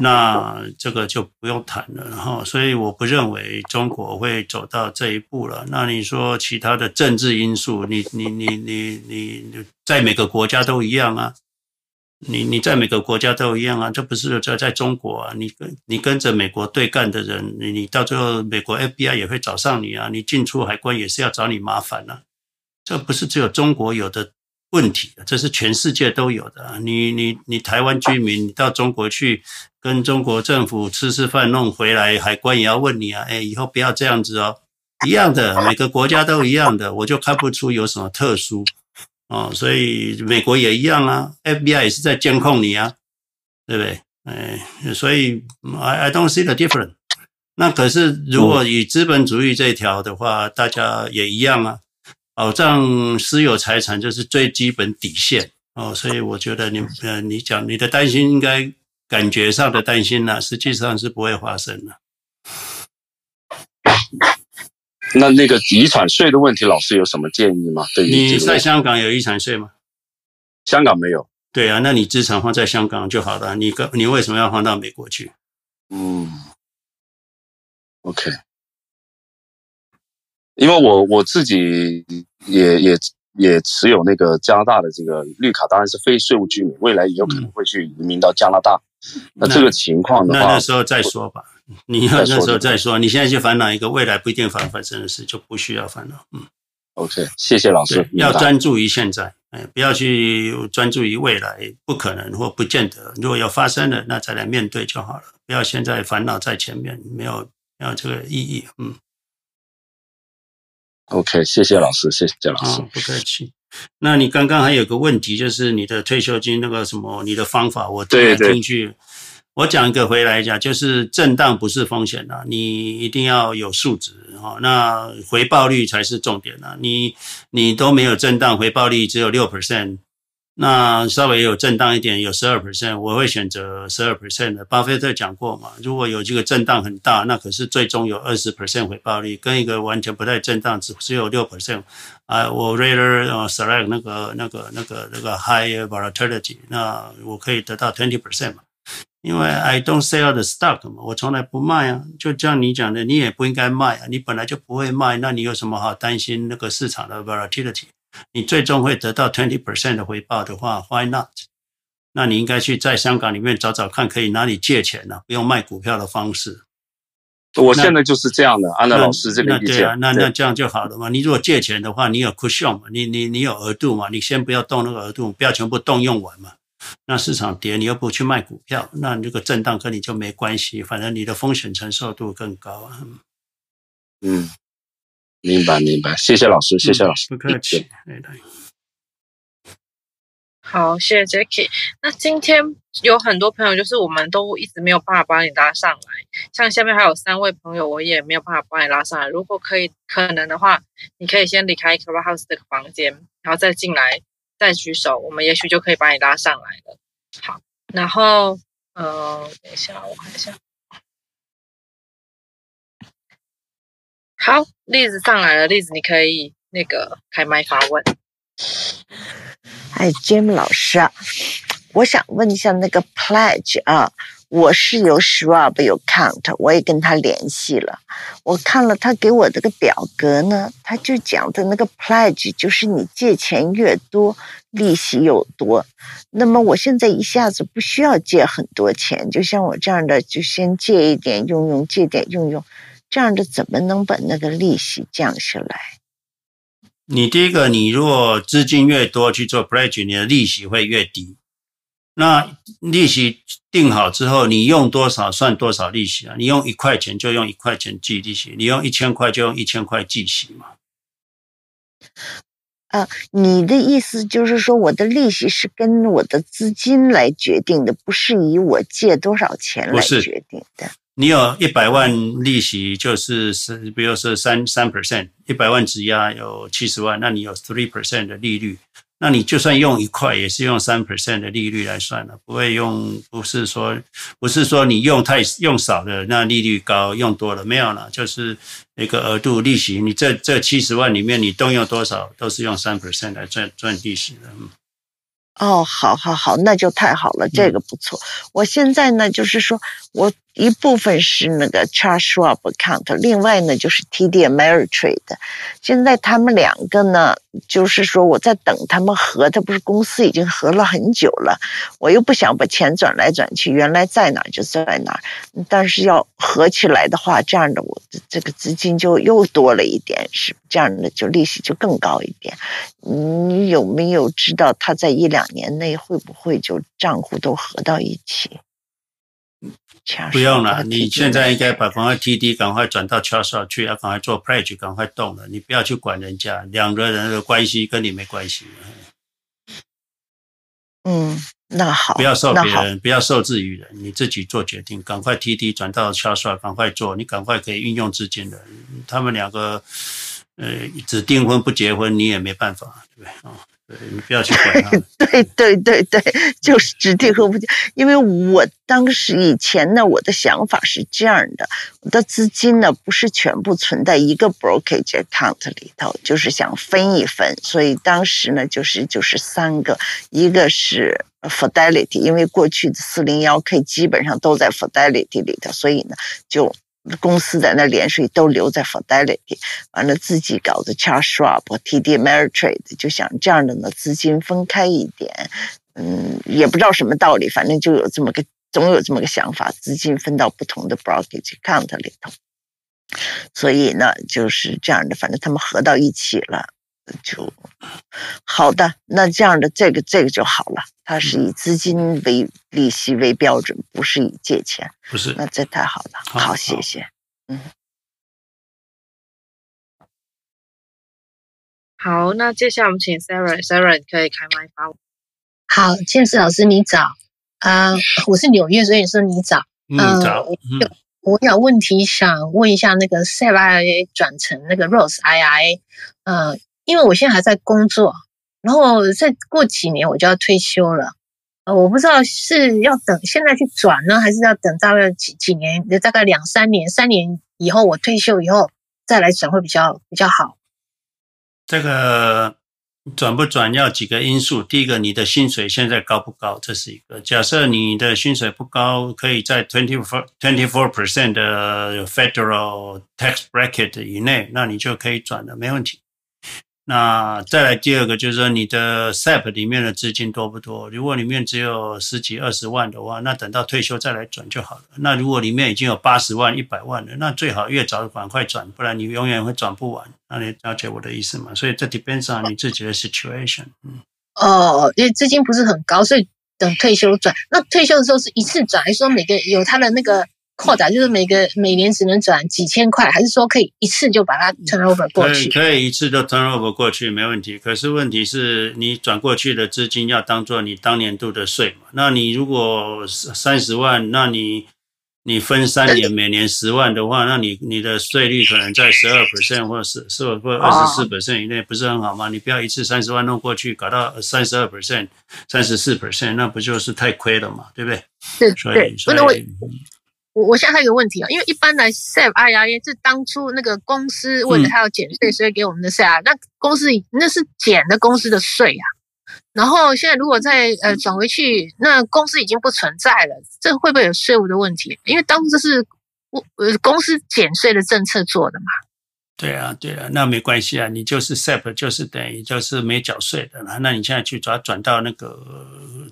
那这个就不用谈了。然后，所以我不认为中国会走到这一步了。那你说其他的政治因素，你你你你你，在每个国家都一样啊。你你在每个国家都一样啊，这不是在在中国啊，你跟你跟着美国对干的人，你你到最后美国 FBI 也会找上你啊，你进出海关也是要找你麻烦啊，这不是只有中国有的问题，这是全世界都有的。你你你台湾居民，你到中国去跟中国政府吃吃饭弄回来，海关也要问你啊，哎，以后不要这样子哦，一样的，每个国家都一样的，我就看不出有什么特殊。哦，所以美国也一样啊，FBI 也是在监控你啊，对不对？哎，所以 I I don't see the difference。那可是如果以资本主义这一条的话，大家也一样啊，保障私有财产就是最基本底线哦。所以我觉得你呃，你讲你的担心应该感觉上的担心呢，实际上是不会发生的。那那个遗产税的问题，老师有什么建议吗？对于你在香港有遗产税吗？香港没有。对啊，那你资产放在香港就好了。你个你为什么要放到美国去？嗯，OK。因为我我自己也也也持有那个加拿大的这个绿卡，当然是非税务居民，未来也有可能会去移民到加拿大。嗯、那这个情况的话，那，那那时候再说吧。你要那时候再说，你现在去烦恼一个未来不一定发发生的事，就不需要烦恼。嗯，OK，谢谢老师。要专注于现在，哎，不要去专注于未来，不可能或不见得。如果要发生了，那再来面对就好了。不要现在烦恼在前面，没有没有这个意义。嗯，OK，谢谢老师，谢谢老师。哦，不客气。那你刚刚还有个问题，就是你的退休金那个什么，你的方法，我听来听去。对对我讲一个回来讲，就是震荡不是风险的，你一定要有数值哈，那回报率才是重点啊。你你都没有震荡，回报率只有六 percent，那稍微有震荡一点，有十二 percent，我会选择十二 percent 的。巴菲特讲过嘛，如果有这个震荡很大，那可是最终有二十 percent 回报率，跟一个完全不太震荡，只只有六 percent，啊，我 rather select 那个那个那个那个 high volatility，那我可以得到 twenty percent 嘛。因为 I don't sell the stock 嘛，我从来不卖啊，就像你讲的，你也不应该卖啊，你本来就不会卖，那你有什么好担心那个市场的 volatility？你最终会得到 twenty percent 的回报的话，why not？那你应该去在香港里面找找看，可以哪里借钱呢、啊？不用卖股票的方式。我现在就是这样的，按照老师这个意见。对啊，那那这样就好了嘛。你如果借钱的话，你有 cushion 嘛，你你你有额度嘛，你先不要动那个额度，不要全部动用完嘛。那市场跌，你又不去卖股票，那你这个震荡跟你就没关系，反正你的风险承受度更高啊。嗯，明白明白，谢谢老师，谢谢老师，嗯、不客气。好，谢谢 Jacky。那今天有很多朋友，就是我们都一直没有办法把你拉上来，像下面还有三位朋友，我也没有办法把你拉上来。如果可以可能的话，你可以先离开 Clubhouse 这个房间，然后再进来。再举手，我们也许就可以把你拉上来了。好，然后，呃，等一下，我看一下。好，栗子上来了，栗子，你可以那个开麦发问。哎，Jim 老师啊，我想问一下那个 Pledge 啊。我是有 Schwab 有 count，我也跟他联系了。我看了他给我这个表格呢，他就讲的那个 pledge 就是你借钱越多，利息又多。那么我现在一下子不需要借很多钱，就像我这样的，就先借一点用用，借点用用，这样的怎么能把那个利息降下来？你第一个，你如果资金越多去做 pledge，你的利息会越低。那利息定好之后，你用多少算多少利息啊？你用一块钱就用一块钱计利息，你用一千块就用一千块计息嘛。啊，你的意思就是说，我的利息是跟我的资金来决定的，不是以我借多少钱来决定的。你有一百万利息，就是是，比如说三三 percent，一百万质押有七十万，那你有 three percent 的利率。那你就算用一块，也是用三 percent 的利率来算了，不会用，不是说，不是说你用太用少的那利率高，用多了没有了，就是一个额度利息，你这这七十万里面你动用多少，都是用三 percent 来赚赚利息的。哦，好好好，那就太好了，这个不错。我现在呢，就是说我。一部分是那个 Charles Schwab account，另外呢就是 TD Ameritrade。现在他们两个呢，就是说我在等他们合，他不是公司已经合了很久了，我又不想把钱转来转去，原来在哪儿就在哪儿。但是要合起来的话，这样的我这个资金就又多了一点，是这样的，就利息就更高一点。你有没有知道他在一两年内会不会就账户都合到一起？不用了，你现在应该把赶快 TD 赶快转到 Charles 去，要赶快做 pledge，赶快动了。你不要去管人家，两个人的关系跟你没关系。嗯，那好，不要受别人，不要受制于人，你自己做决定。赶快 TD 转到 Charles，赶快做，你赶快可以运用资金的。他们两个，呃，只订婚不结婚，你也没办法，对不对啊？对，你不要去管他。对对对对，就是指定和不定。因为我当时以前呢，我的想法是这样的：我的资金呢不是全部存在一个 brokerage account 里头，就是想分一分。所以当时呢，就是就是三个，一个是 Fidelity，因为过去的四零幺 K 基本上都在 Fidelity 里头，所以呢就。公司在那连税都留在 Fidelity，完了自己搞的 Charles Schwab、TD Ameritrade，就想这样的呢，资金分开一点，嗯，也不知道什么道理，反正就有这么个，总有这么个想法，资金分到不同的 brokerage account 里头，所以呢就是这样的，反正他们合到一起了。就好的，那这样的这个这个就好了。它是以资金为利息为标准，不是以借钱。不是，那这太好了。好，好谢谢。嗯，好，那接下来我们请 Sarah，Sarah 你可以开麦发。好，James 老师你早。啊、呃，我是纽约，所以说你早。嗯，早。嗯，我有问题想问一下，那个 SEP IRA 转成那个 ROSE IRA，呃。因为我现在还在工作，然后再过几年我就要退休了，呃，我不知道是要等现在去转呢，还是要等大概几几年，大概两三年，三年以后我退休以后再来转会比较比较好。这个转不转要几个因素，第一个你的薪水现在高不高，这是一个。假设你的薪水不高，可以在 twenty four twenty four percent 的 federal tax bracket 以内，那你就可以转了，没问题。那再来第二个就是说，你的 SEP 里面的资金多不多？如果里面只有十几二十万的话，那等到退休再来转就好了。那如果里面已经有八十万、一百万的，那最好越早赶快转，不然你永远会转不完。那你了解我的意思吗？所以这 depends on 你自己的 situation。嗯。哦，因为资金不是很高，所以等退休转。那退休的时候是一次转，还是说每个有他的那个？扩展就是每个每年只能转几千块，还是说可以一次就把它 turn over 过去？可以，可以一次就 turn over 过去，没问题。可是问题是你转过去的资金要当做你当年度的税嘛？那你如果三十万，那你你分三年，每年十万的话，那你你的税率可能在十二 percent 或是是或二十四 percent 以内，不是很好吗？你不要一次三十万弄过去，搞到三十二 percent、三十四 percent，那不就是太亏了嘛？对不对？对对，不能为。我我现在还有个问题啊，因为一般来 SEP IRA 是当初那个公司为了他要减税，所以给我们的 SEP，那公司那是减的公司的税啊。然后现在如果再呃转回去，那公司已经不存在了，这会不会有税务的问题？因为当初这是我呃公司减税的政策做的嘛。对啊，对啊，那没关系啊，你就是 SEP，就是等于就是没缴税的了。那你现在去转转到那个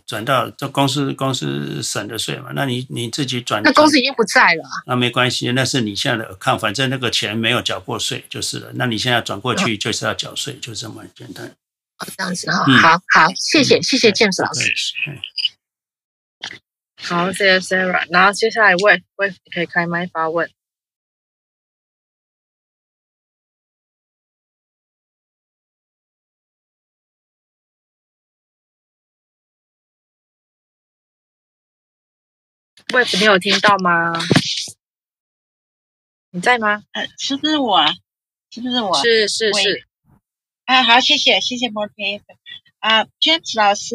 转到这公司公司省的税嘛？那你你自己转，那公司已经不在了。那没关系，那是你现在的 account，反正那个钱没有缴过税就是了。那你现在转过去就是要缴税，就这么简单。哦，这样子啊，好好，谢谢谢谢 James 老师。好，谢谢 Sarah。然后接下来问，问你可以开麦发问。喂，你有听到吗？你在吗？呃，是不是我？是不是我？是是是。啊，好，谢谢谢谢 Morty 啊，James 老师，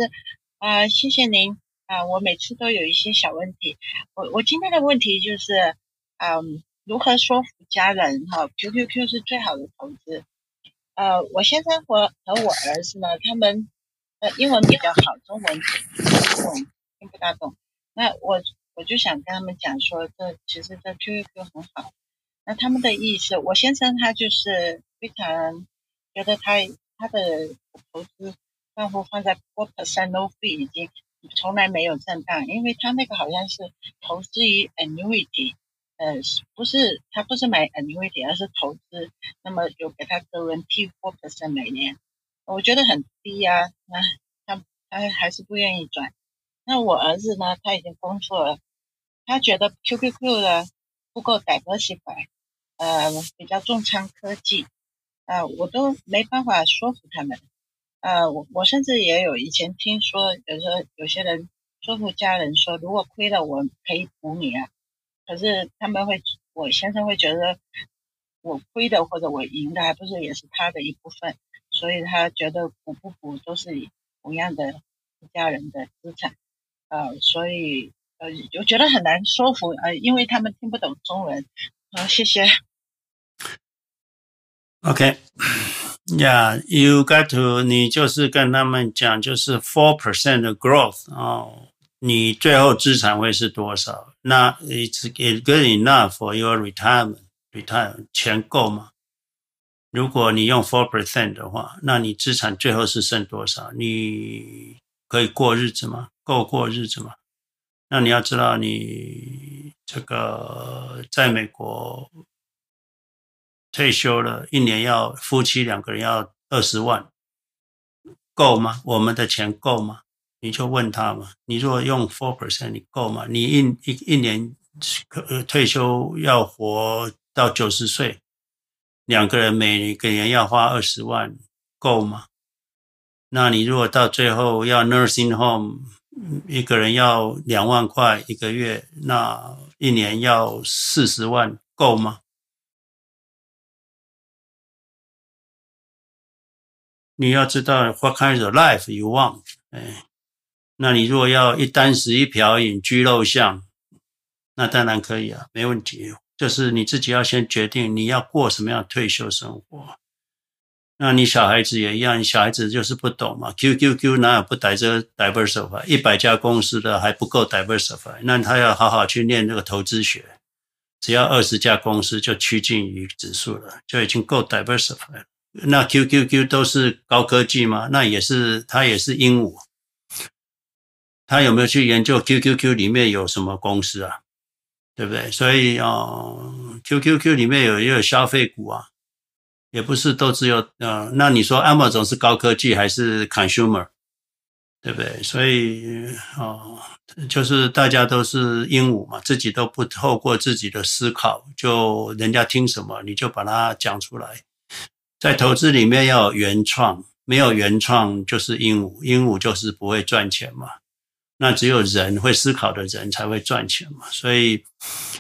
啊，谢谢您啊。我每次都有一些小问题，我我今天的问题就是，嗯，如何说服家人哈？QQQ 是最好的投资。呃，我先生和和我儿子呢，他们呃英文比较好，中文中文听不大懂。那我我就想跟他们讲说，这其实这 QQQ 很好。那他们的意思，我先生他就是非常。觉得他他的投资账户放在 four percent no fee 已经从来没有震荡，因为他那个好像是投资于 annuity，呃，不是他不是买 annuity，而是投资，那么有给他 guarantee four percent 每年，我觉得很低呀，那他他还是不愿意转。那我儿子呢，他已经工作了，他觉得 QQQ 的不够胆博些款呃，比较重仓科技。啊、呃，我都没办法说服他们。呃，我我甚至也有以前听说，有时候有些人说服家人说，如果亏了，我可以补你啊。可是他们会，我先生会觉得，我亏的或者我赢的，还不是也是他的一部分，所以他觉得补不补都是同样的家人的资产。呃，所以呃，我觉得很难说服，呃，因为他们听不懂中文。好、谢谢。OK，呀、yeah，You got to，你就是跟他们讲，就是 four percent 的 growth 哦，你最后资产会是多少？那 it's it's good enough for your retirement，retirement 钱够吗？如果你用 four percent 的话，那你资产最后是剩多少？你可以过日子吗？够过日子吗？那你要知道，你这个在美国。退休了一年要夫妻两个人要二十万，够吗？我们的钱够吗？你就问他嘛。你如果用 four percent，你够吗？你一一一年退休要活到九十岁，两个人每个人要花二十万，够吗？那你如果到最后要 nursing home，一个人要两万块一个月，那一年要四十万，够吗？你要知道 what kind of life you want，哎，那你如果要一簞食一瓢饮居陋巷，那当然可以啊，没问题。就是你自己要先决定你要过什么样的退休生活。那你小孩子也一样，小孩子就是不懂嘛，QQQ 哪有不 diversify？一百家公司的还不够 diversify，那他要好好去念那个投资学。只要二十家公司就趋近于指数了，就已经够 diversify 了。那 QQQ 都是高科技吗？那也是，它也是鹦鹉。他有没有去研究 QQQ 里面有什么公司啊？对不对？所以哦，QQQ 里面有也有消费股啊，也不是都只有呃。那你说 Amazon 是高科技还是 consumer？对不对？所以哦，就是大家都是鹦鹉嘛，自己都不透过自己的思考，就人家听什么你就把它讲出来。在投资里面要有原创，没有原创就是鹦鹉，鹦鹉就是不会赚钱嘛。那只有人会思考的人才会赚钱嘛。所以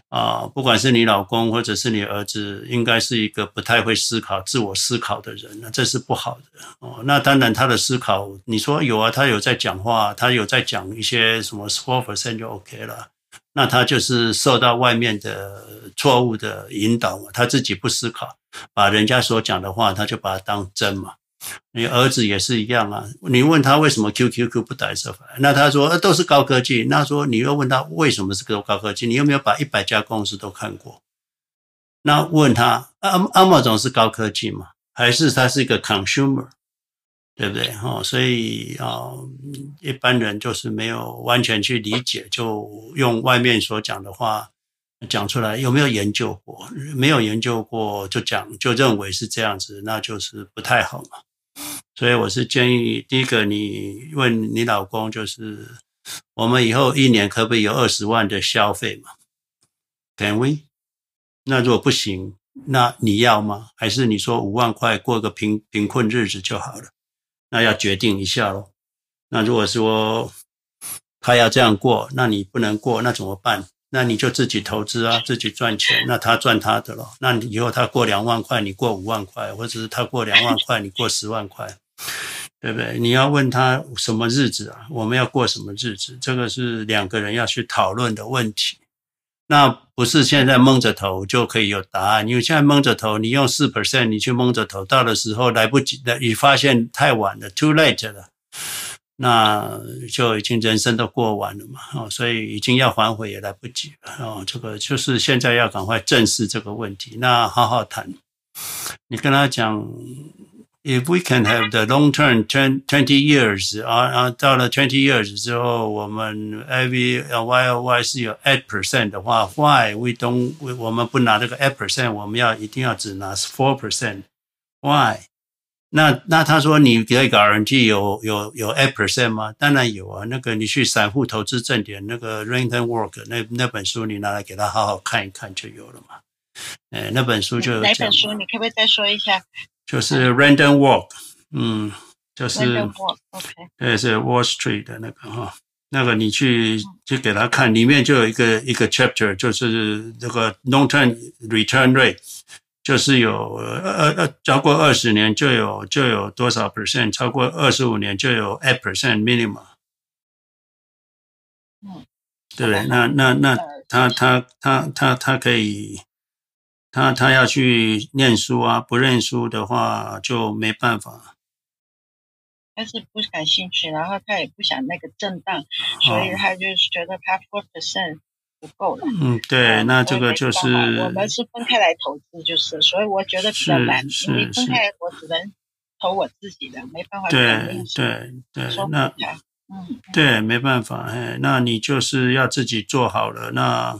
啊、不管是你老公或者是你儿子，应该是一个不太会思考、自我思考的人，那这是不好的哦。那当然，他的思考，你说有啊，他有在讲话，他有在讲一些什么 four percent 就 OK 了。那他就是受到外面的错误的引导嘛，他自己不思考，把人家所讲的话，他就把它当真嘛。你儿子也是一样啊，你问他为什么 QQQ 不打折法，那他说都是高科技。那说你又问他为什么是高科技，你有没有把一百家公司都看过？那问他阿阿莫总是高科技吗？还是他是一个 consumer？对不对？哦，所以啊，一般人就是没有完全去理解，就用外面所讲的话讲出来，有没有研究过？没有研究过就讲，就认为是这样子，那就是不太好嘛。所以我是建议，第一个，你问你老公，就是我们以后一年可不可以有二十万的消费嘛？Can we？那如果不行，那你要吗？还是你说五万块过个贫贫困日子就好了？那要决定一下喽。那如果说他要这样过，那你不能过，那怎么办？那你就自己投资啊，自己赚钱，那他赚他的咯。那你以后他过两万块，你过五万块，或者是他过两万块，你过十万块，对不对？你要问他什么日子啊？我们要过什么日子？这个是两个人要去讨论的问题。那不是现在蒙着头就可以有答案，因为现在蒙着头，你用四 percent，你去蒙着头，到的时候来不及了，你发现太晚了，too late 了。那就已经人生都过完了嘛，哦，所以已经要反悔也来不及了，哦，这个就是现在要赶快正视这个问题，那好好谈。你跟他讲，if we can have the long term twenty years，啊啊，到了 twenty years 之后，我们 every Y O Y 是有 eight percent 的话，why we don't we, 我们不拿这个 eight percent，我们要一定要只拿 four percent，why？那那他说你给一个 guarantee 有有有 eight percent 吗？当然有啊。那个你去散户投资正点那个 Random Walk 那那本书，你拿来给他好好看一看就有了嘛。哎，那本书就有。哪本书？你可不可以再说一下？就是 Random Walk，嗯，就是 Random Walk，OK。对，是 Wall Street 的那个哈，那个你去去给他看，里面就有一个一个 chapter，就是这个 Long Term Return Rate。就是有呃呃超过二十年就有就有多少 percent，超过二十五年就有 eight percent minimum。嗯，对不对？那那那他他他他他可以，他他要去念书啊，不认书的话就没办法。他是不感兴趣，然后他也不想那个震荡，所以他就是觉得他 four percent。不够了。嗯，对，那这个就是我们是分开来投资，就是，所以我觉得比较难。因为分开，我只能投我自己的，没办法。对对对，那嗯，对，没办法，哎，那你就是要自己做好了。那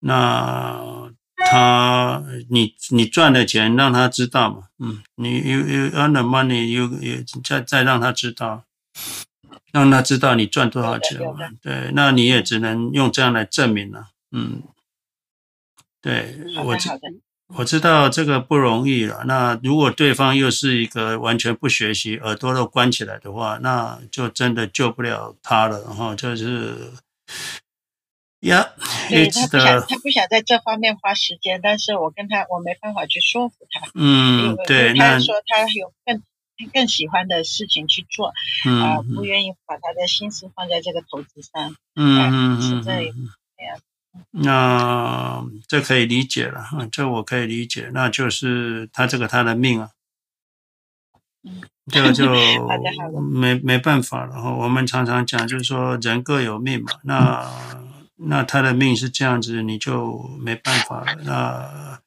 那他，你你赚的钱让他知道嘛？嗯，你 you you earn the money，you you 再再让他知道。让他知道你赚多少钱嘛？对，那你也只能用这样来证明了。嗯，对，我知我知道这个不容易了。那如果对方又是一个完全不学习、耳朵都关起来的话，那就真的救不了他了。然后，就是呀，对，他不想，他不想在这方面花时间，但是我跟他，我没办法去说服他。嗯，对，他说他有更。更喜欢的事情去做，啊、嗯呃，不愿意把他的心思放在这个投资上，嗯嗯嗯，是这样。那这可以理解了，这我可以理解，那就是他这个他的命啊，嗯，这个就没没办法了哈。我们常常讲，就是说人各有命嘛，那那他的命是这样子，你就没办法了，那。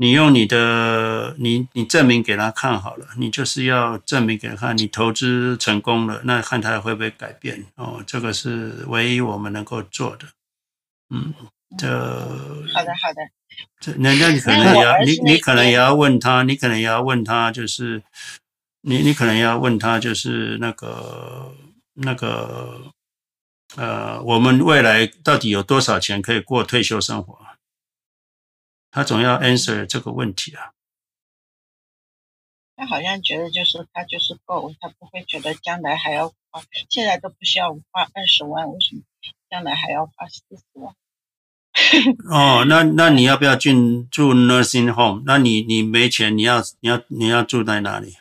你用你的，你你证明给他看好了，你就是要证明给他看，你投资成功了，那看他会不会改变哦？这个是唯一我们能够做的。嗯，这好的好的，这人家你可能也要你你可能也要问他，你可能也要问他，就是你你可能也要问他，就是那个那个呃，我们未来到底有多少钱可以过退休生活？他总要 answer 这个问题啊。他好像觉得就是他就是够，他不会觉得将来还要花，现在都不需要花二十万，为什么将来还要花四十万？哦，那那你要不要进住 nursing home？那你你没钱，你要你要你要住在哪里？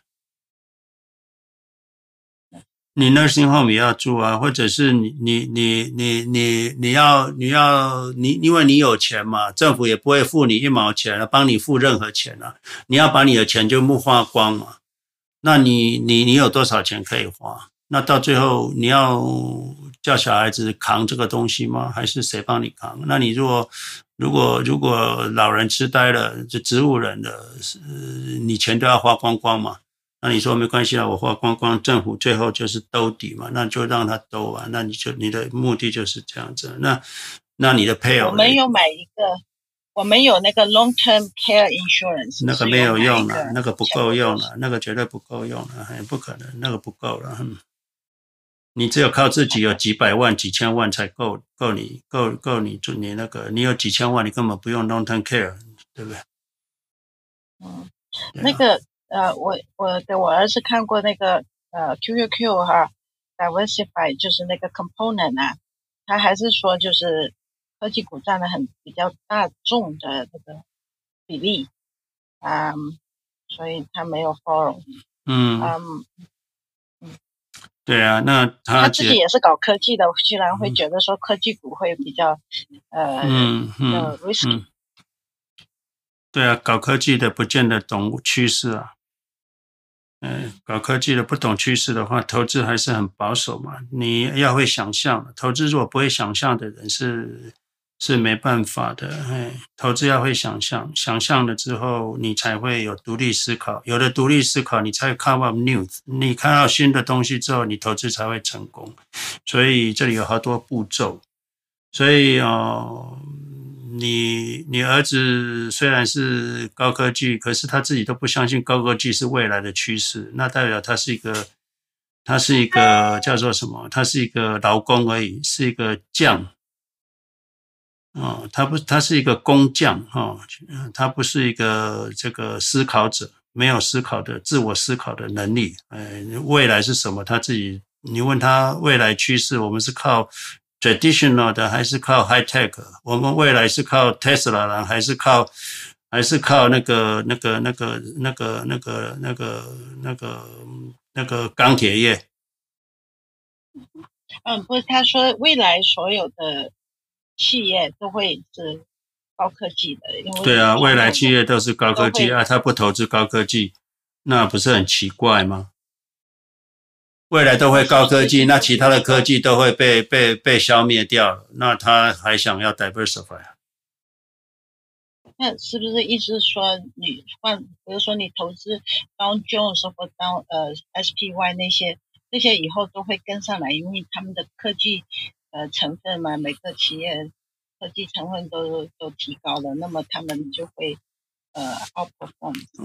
你 nursing home 也要住啊，或者是你你你你你你要你要你因为你有钱嘛，政府也不会付你一毛钱了，帮你付任何钱了。你要把你的钱就木花光嘛？那你你你有多少钱可以花？那到最后你要叫小孩子扛这个东西吗？还是谁帮你扛？那你如果如果如果老人痴呆了，就植物人了，你钱都要花光光嘛？那你说没关系啊，我花光光，政府最后就是兜底嘛，那就让他兜啊。那你就你的目的就是这样子。那那你的配偶，我们有买一个，我们有那个 long term care insurance，那个没有用了，那个不够用了，那个绝对不够用了，很不可能，那个不够了。你只有靠自己有几百万、几千万才够够你够够你做你那个，你有几千万，你根本不用 long term care，对不对？嗯，那个呃，我我给我儿子看过那个呃 QQQ 哈，diversify 就是那个 component 啊，他还是说就是科技股占了很比较大众的这个比例，嗯，所以他没有 follow，嗯嗯。对啊，那他他自己也是搞科技的，居然会觉得说科技股会比较、嗯、呃嗯嗯 risky。嗯，对啊，搞科技的不见得懂趋势啊。嗯，搞科技的不懂趋势的话，投资还是很保守嘛。你要会想象，投资如果不会想象的人是。是没办法的，哎，投资要会想象，想象了之后，你才会有独立思考，有了独立思考，你才 come up news，你看到新的东西之后，你投资才会成功。所以这里有好多步骤，所以哦，你你儿子虽然是高科技，可是他自己都不相信高科技是未来的趋势，那代表他是一个，他是一个叫做什么？他是一个劳工而已，是一个匠。哦，他不，他是一个工匠哈，他不是一个这个思考者，没有思考的自我思考的能力。哎，未来是什么？他自己，你问他未来趋势，我们是靠 traditional 的，还是靠 high tech？我们未来是靠 Tesla 呢，还是靠，还是靠那个那个那个那个那个那个那个那个钢铁业？嗯，不是，他说未来所有的。企业都会是高科技的，因为对啊，未来企业都是高科技啊，他不投资高科技，那不是很奇怪吗？未来都会高科技，那其他的科技都会被被被消灭掉了，那他还想要 diversify？那是不是意思说，你换，比如说你投资当 Jones 或当呃 SPY 那些，那些以后都会跟上来，因为他们的科技。呃，成分嘛，每个企业科技成分都都提高了，那么他们就会呃。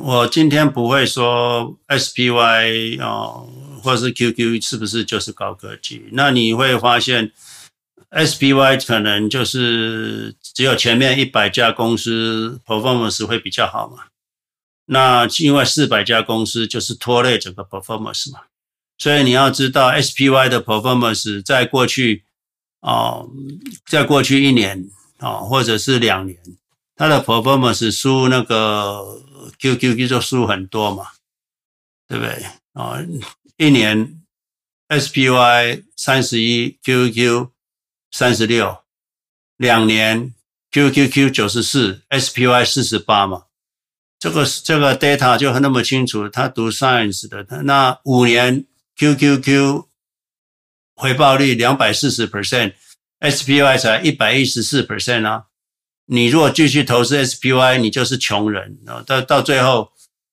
我今天不会说 SPY 哦，或是 QQ 是不是就是高科技？那你会发现 SPY 可能就是只有前面一百家公司 performance 会比较好嘛。那因为四百家公司就是拖累整个 performance 嘛，所以你要知道 SPY 的 performance 在过去。哦，在过去一年哦，或者是两年，他的 performance 输那个 QQQ 就输很多嘛，对不对？哦，一年 SPY 三十一，QQQ 三十六，两年 QQQ 九十四，SPY 四十八嘛，这个这个 data 就那么清楚。他读 science 的，那五年 QQQ。回报率两百四十 percent，SPY 才一百一十四 percent 啊！你如果继续投资 SPY，你就是穷人啊！到到最后，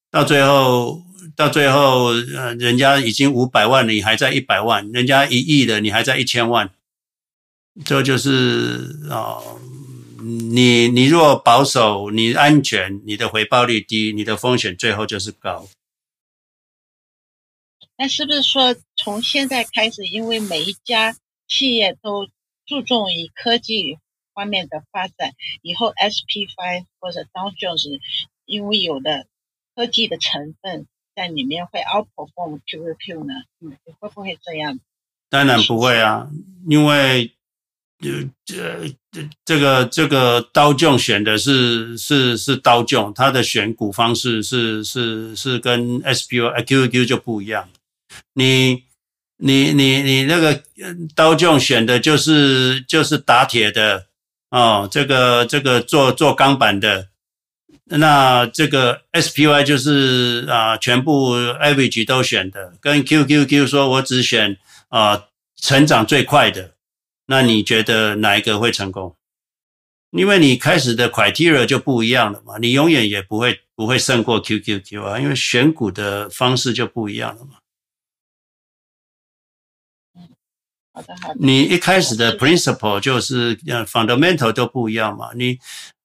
到最后，到最后，呃，人家已经五百万了，你还在一百万；人家一亿的，你还在一千万。这就是啊，你你若保守，你安全，你的回报率低，你的风险最后就是高。那是不是说，从现在开始，因为每一家企业都注重于科技方面的发展，以后 SP5 或者 Dow Jones，因为有的科技的成分在里面会 outperform QQQ 呢？嗯，会不会这样？当然不会啊，因为这这这个这个 Dow Jones 选的是是是 Dow Jones，它的选股方式是是是跟 SPY QQQ 就不一样。你你你你那个刀匠选的就是就是打铁的哦，这个这个做做钢板的，那这个 SPY 就是啊全部 average 都选的，跟 QQQ 说我只选啊成长最快的，那你觉得哪一个会成功？因为你开始的 criteria 就不一样了嘛，你永远也不会不会胜过 QQQ 啊，因为选股的方式就不一样了嘛。你一开始的 principle 就是呃 fundamental 都不一样嘛，你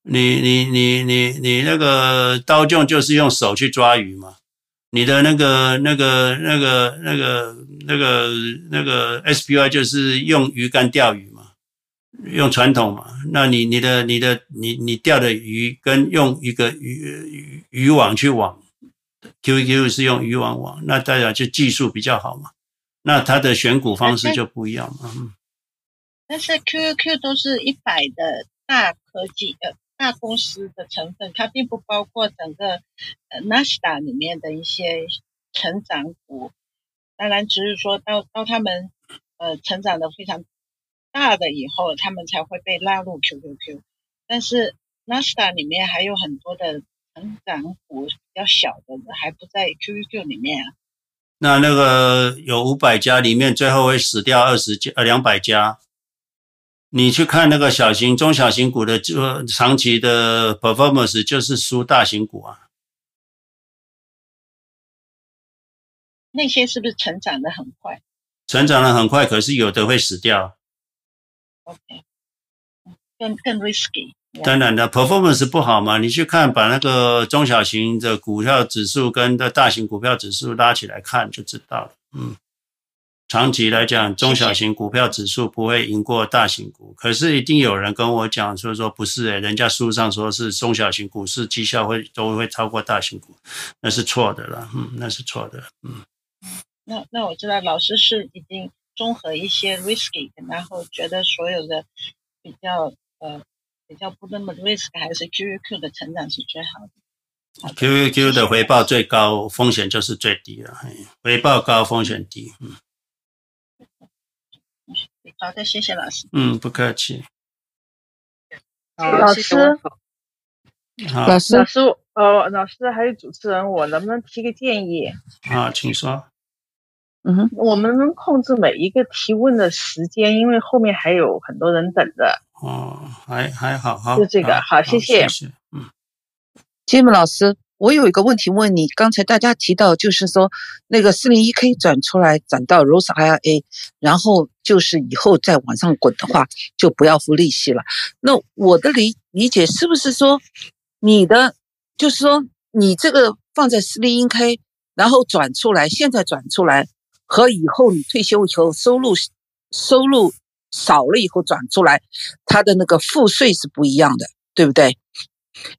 你你你你你那个刀匠就是用手去抓鱼嘛，你的那个、那个、那个、那个、那个、那个 SPY 就是用鱼竿钓鱼嘛，用传统嘛。那你、你的、你的、你、你钓的鱼跟用一个鱼鱼渔网去网，QQQ 是用渔网网，那大家就技术比较好嘛。那它的选股方式就不一样嘛。嗯。但是 QQQ 都是一百的大科技呃。大公司的成分，它并不包括整个呃纳斯达里面的一些成长股。当然，只是说到到他们呃成长的非常大的以后，他们才会被纳入 QQQ。但是纳斯达里面还有很多的成长股比较小的，还不在 QQQ 里面啊。那那个有五百家里面，最后会死掉二十家呃两百家。你去看那个小型、中小型股的就长期的 performance，就是输大型股啊。那些是不是成长的很快？成长的很快，可是有的会死掉。OK，更更 risky。当然的，performance 不好嘛。你去看，把那个中小型的股票指数跟的大型股票指数拉起来看，就知道了。嗯。长期来讲，中小型股票指数不会赢过大型股，可是一定有人跟我讲说说不是诶，人家书上说是中小型股市绩效会都会超过大型股，那是错的了，嗯，那是错的，嗯。那那我知道老师是已经综合一些 risky，然后觉得所有的比较呃比较不那么 risk 还是 QQQ 的成长是最好的。QQQ 的回报最高，风险就是最低了，回报高，风险低，嗯。好的，谢谢老师。嗯，不客气。老师，老师，老师，呃，老师还有主持人，我能不能提个建议？啊，请说。嗯，我们能控制每一个提问的时间，因为后面还有很多人等着。哦，还还好，哈，就这个，好，谢谢。谢谢。嗯，金木老师。我有一个问题问你，刚才大家提到就是说，那个四零一 K 转出来转到 Rose IRA，然后就是以后再往上滚的话，就不要付利息了。那我的理理解是不是说，你的就是说，你这个放在四零一 K，然后转出来，现在转出来和以后你退休以后收入收入少了以后转出来，它的那个赋税是不一样的，对不对？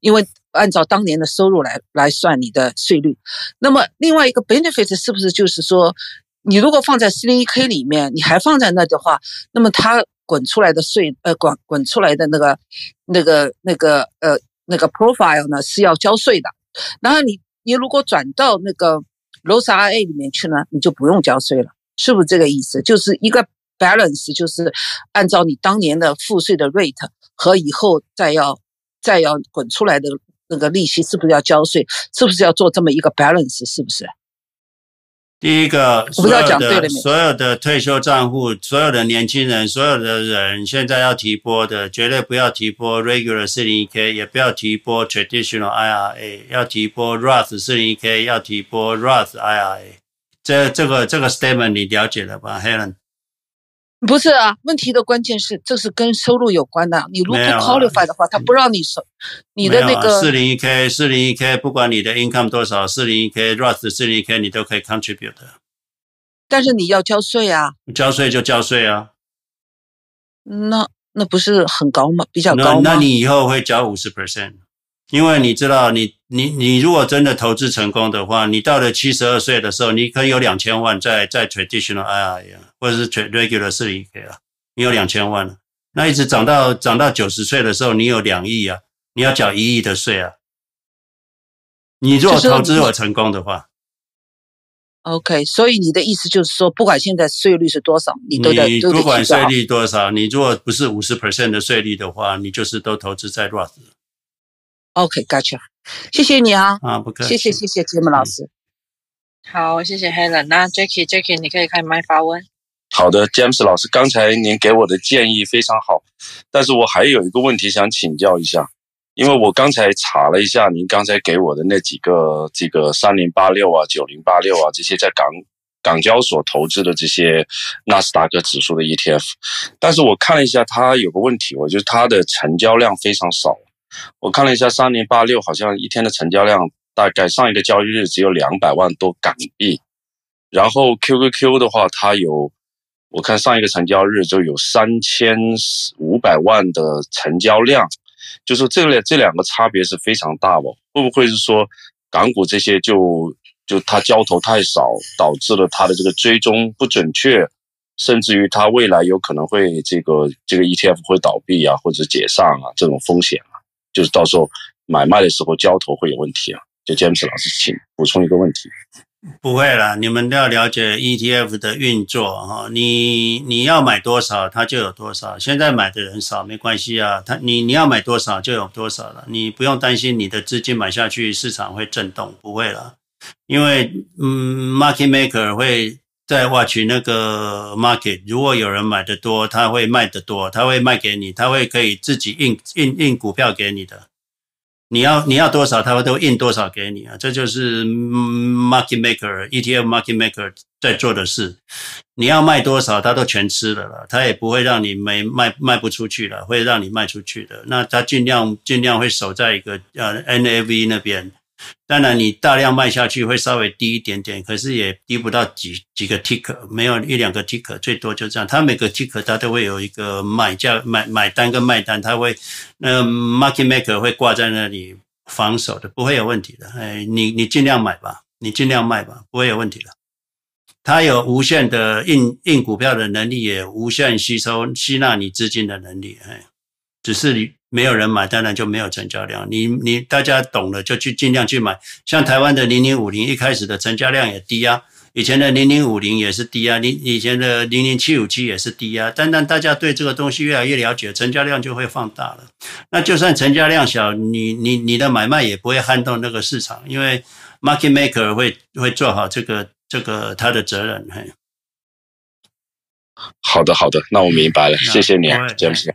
因为按照当年的收入来来算你的税率，那么另外一个 benefit 是不是就是说，你如果放在 401k 里面，你还放在那的话，那么它滚出来的税，呃，滚滚出来的那个那个那个呃那个 profile 呢是要交税的。然后你你如果转到那个 Roth IRA 里面去呢，你就不用交税了，是不是这个意思？就是一个 balance，就是按照你当年的赋税的 rate 和以后再要。再要滚出来的那个利息是不是要交税？是不是要做这么一个 balance？是不是？第一个，所有的所有的退休账户，所有的年轻人，所有的人现在要提拨的，绝对不要提拨 regular 四零一 k，也不要提拨 traditional IRA，要提拨 Roth 四零一 k，要提拨 Roth IRA。这这个这个 statement 你了解了吧，Helen？不是啊，问题的关键是这是跟收入有关的。你如果不 qualify 的话，他不让你收你的那个四零一 k 四零一 k，不管你的 income 多少，四零一 k Roth 四零一 k 你都可以 contribute 的。但是你要交税啊。交税就交税啊。那那不是很高吗？比较高吗？那，那你以后会交五十 percent。因为你知道你，你你你如果真的投资成功的话，你到了七十二岁的时候，你可以有两千万在在 traditional IRA 或者是 regular 四零一 k 啊，你有两千万了。那一直涨到涨到九十岁的时候，你有两亿啊，你要缴一亿的税啊。你如果投资如果成功的话，OK，所以你的意思就是说，不管现在税率是多少，你都得，你不管税率多少，你如果不是五十 percent 的税率的话，你就是都投资在 Roth。OK，Gotcha，谢谢你啊，啊，不客气，谢谢谢谢节目老师。好，谢谢 Helen。那 Jackie，Jackie，你可以开麦发问。好的，James 老师，刚才您给我的建议非常好，但是我还有一个问题想请教一下，因为我刚才查了一下您刚才给我的那几个这个三零八六啊、九零八六啊这些在港港交所投资的这些纳斯达克指数的 ETF，但是我看了一下，它有个问题，我觉得它的成交量非常少。我看了一下，三零八六好像一天的成交量大概上一个交易日只有两百万多港币，然后 QQQ 的话，它有，我看上一个成交日就有三千五百万的成交量，就是这两这两个差别是非常大哦。会不会是说港股这些就就它交投太少，导致了它的这个追踪不准确，甚至于它未来有可能会这个这个 ETF 会倒闭啊，或者解散啊这种风险啊，就是到时候买卖的时候交投会有问题啊。就詹姆斯老师，请补充一个问题。不会啦，你们都要了解 ETF 的运作哈。你你要买多少，它就有多少。现在买的人少没关系啊，他你你要买多少就有多少了，你不用担心你的资金买下去市场会震动，不会了。因为嗯，market maker 会在 watch 那个 market，如果有人买的多，他会卖的多，他会卖给你，他会可以自己印印印股票给你的。你要你要多少，他会都印多少给你啊！这就是 market maker ETF market maker 在做的事。你要卖多少，他都全吃了了，他也不会让你没卖卖不出去了，会让你卖出去的。那他尽量尽量会守在一个呃 NAV 那边。当然，你大量卖下去会稍微低一点点，可是也低不到几几个 tick，没有一两个 tick，最多就这样。它每个 tick 它都会有一个买价买买单跟卖单，它会那 market maker 会挂在那里防守的，不会有问题的。哎，你你尽量买吧，你尽量卖吧，不会有问题的。它有无限的印印股票的能力，也无限吸收吸纳你资金的能力，哎，只是你。没有人买，当然就没有成交量。你你大家懂了，就去尽量去买。像台湾的零零五零，一开始的成交量也低啊，以前的零零五零也是低啊，零以前的零零七五七也是低啊。但当大家对这个东西越来越了解，成交量就会放大了。那就算成交量小，你你你的买卖也不会撼动那个市场，因为 market maker 会会做好这个这个他的责任。嘿，好的好的，那我明白了，谢谢你啊，詹姆斯。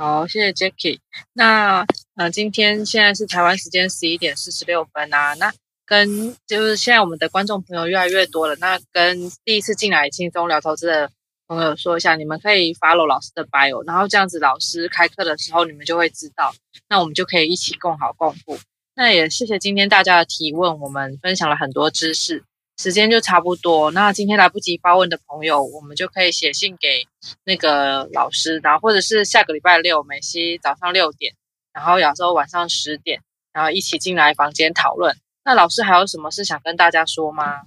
好，谢谢 Jackie。那呃，今天现在是台湾时间十一点四十六分啊。那跟就是现在我们的观众朋友越来越多了。那跟第一次进来轻松聊投资的朋友说一下，你们可以 follow 老师的 bio，然后这样子老师开课的时候你们就会知道。那我们就可以一起共好共富。那也谢谢今天大家的提问，我们分享了很多知识。时间就差不多，那今天来不及发问的朋友，我们就可以写信给那个老师，然后或者是下个礼拜六美西早上六点，然后亚洲晚上十点，然后一起进来房间讨论。那老师还有什么事想跟大家说吗？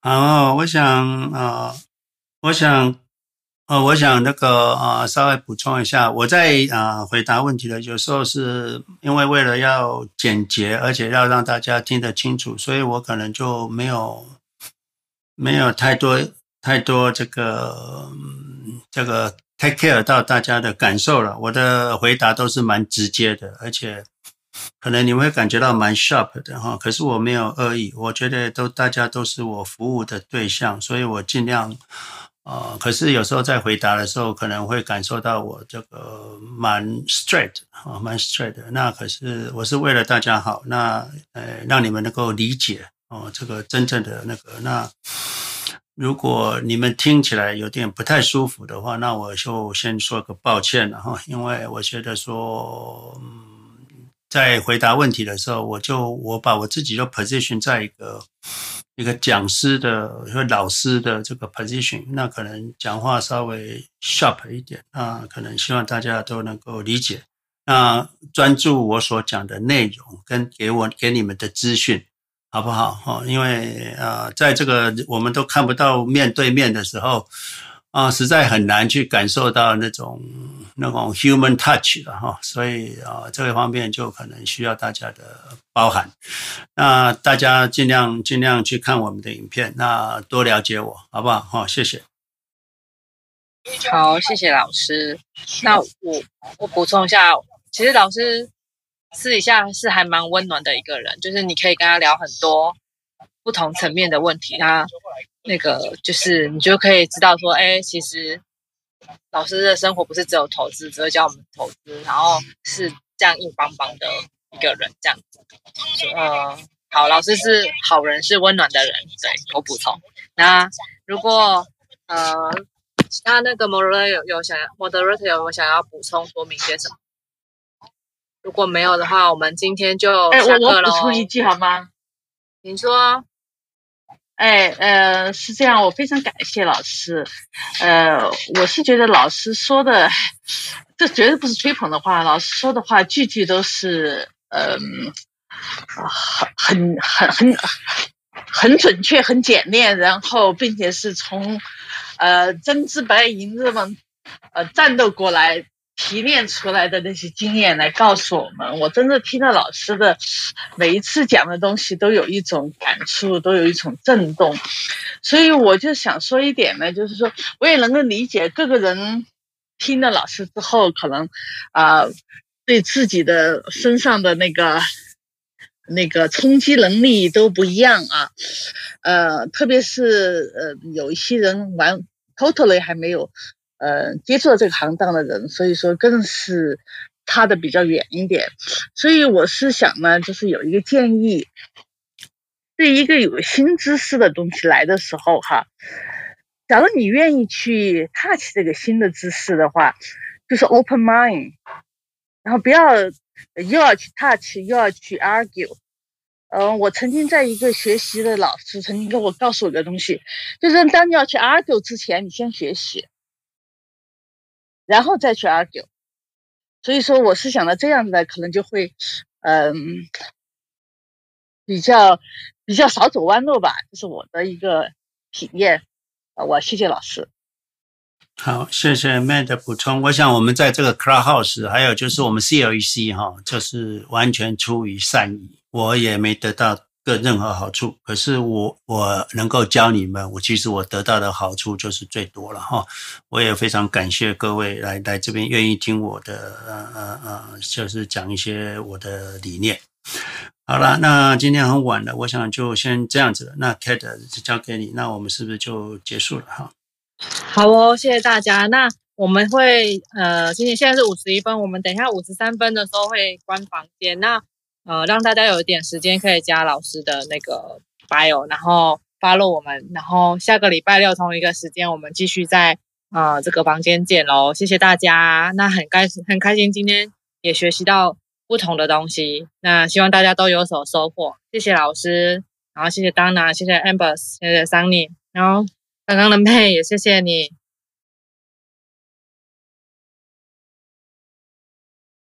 好，我想啊、我想，呃，我想那个、呃，稍微补充一下，我在啊、回答问题的有时候是因为为了要简洁，而且要让大家听得清楚，所以我可能就没有。没有太多太多这个这个 take care 到大家的感受了。我的回答都是蛮直接的，而且可能你会感觉到蛮 sharp 的哈。可是我没有恶意，我觉得都大家都是我服务的对象，所以我尽量、呃。可是有时候在回答的时候，可能会感受到我这个蛮 straight 啊，蛮 straight 的。那可是我是为了大家好，那呃让你们能够理解。哦，这个真正的那个，那如果你们听起来有点不太舒服的话，那我就先说个抱歉了哈，因为我觉得说，在回答问题的时候，我就我把我自己就 position 在一个一个讲师的一个老师的这个 position，那可能讲话稍微 sharp 一点，那可能希望大家都能够理解，那专注我所讲的内容跟给我给你们的资讯。好不好？哈，因为呃，在这个我们都看不到面对面的时候，啊，实在很难去感受到那种那种 human touch 的哈，所以啊，这个方面就可能需要大家的包涵。那大家尽量尽量去看我们的影片，那多了解我，好不好？好，谢谢。好，谢谢老师。那我我补充一下，其实老师。私底下是还蛮温暖的一个人，就是你可以跟他聊很多不同层面的问题，他那个就是你就可以知道说，哎，其实老师的生活不是只有投资，只会教我们投资，然后是这样硬邦邦的一个人，这样子。呃，好，老师是好人，是温暖的人，对，我补充。那如果呃，他那个 moderator 有有想要 moderator 有没有想要补充说明些什么？如果没有的话，我们今天就哎，我我下课喽。补充一句好吗？你说，哎呃，是这样，我非常感谢老师。呃，我是觉得老师说的，这绝对不是吹捧的话，老师说的话句句都是嗯，很很很很很准确、很简练，然后并且是从呃真知白银这么呃战斗过来。提炼出来的那些经验来告诉我们，我真的听到老师的每一次讲的东西都有一种感触，都有一种震动，所以我就想说一点呢，就是说我也能够理解各个人听了老师之后，可能啊、对自己的身上的那个那个冲击能力都不一样啊，呃，特别是呃有一些人玩 totally 还没有。呃，接触了这个行当的人，所以说更是差的比较远一点。所以我是想呢，就是有一个建议，对一个有新知识的东西来的时候，哈，假如你愿意去 touch 这个新的知识的话，就是 open mind，然后不要又要去 touch 又要去 argue。嗯、我曾经在一个学习的老师曾经跟我告诉我一个东西，就是当你要去 argue 之前，你先学习。然后再去 argue，所以说我是想到这样的，可能就会，嗯，比较比较少走弯路吧，这是我的一个体验。啊，我谢谢老师。好，谢谢 Matt 的补充。我想我们在这个 Clubhouse，还有就是我们 CLEC 哈，就是完全出于善意，我也没得到。个任何好处，可是我我能够教你们，我其实我得到的好处就是最多了哈。我也非常感谢各位来来这边愿意听我的呃呃呃，就是讲一些我的理念。好了，那今天很晚了，我想就先这样子了。那 Kate 就交给你，那我们是不是就结束了哈？好哦，谢谢大家。那我们会呃，今天现在是五十一分，我们等一下五十三分的时候会关房间。那呃，让大家有一点时间可以加老师的那个 bio，然后 follow 我们，然后下个礼拜六同一个时间，我们继续在呃这个房间见喽。谢谢大家，那很开很开心，今天也学习到不同的东西，那希望大家都有所收获。谢谢老师，然后谢谢 Dana，谢谢 Amber，谢谢 Sunny，然后刚刚的 May 也谢谢你。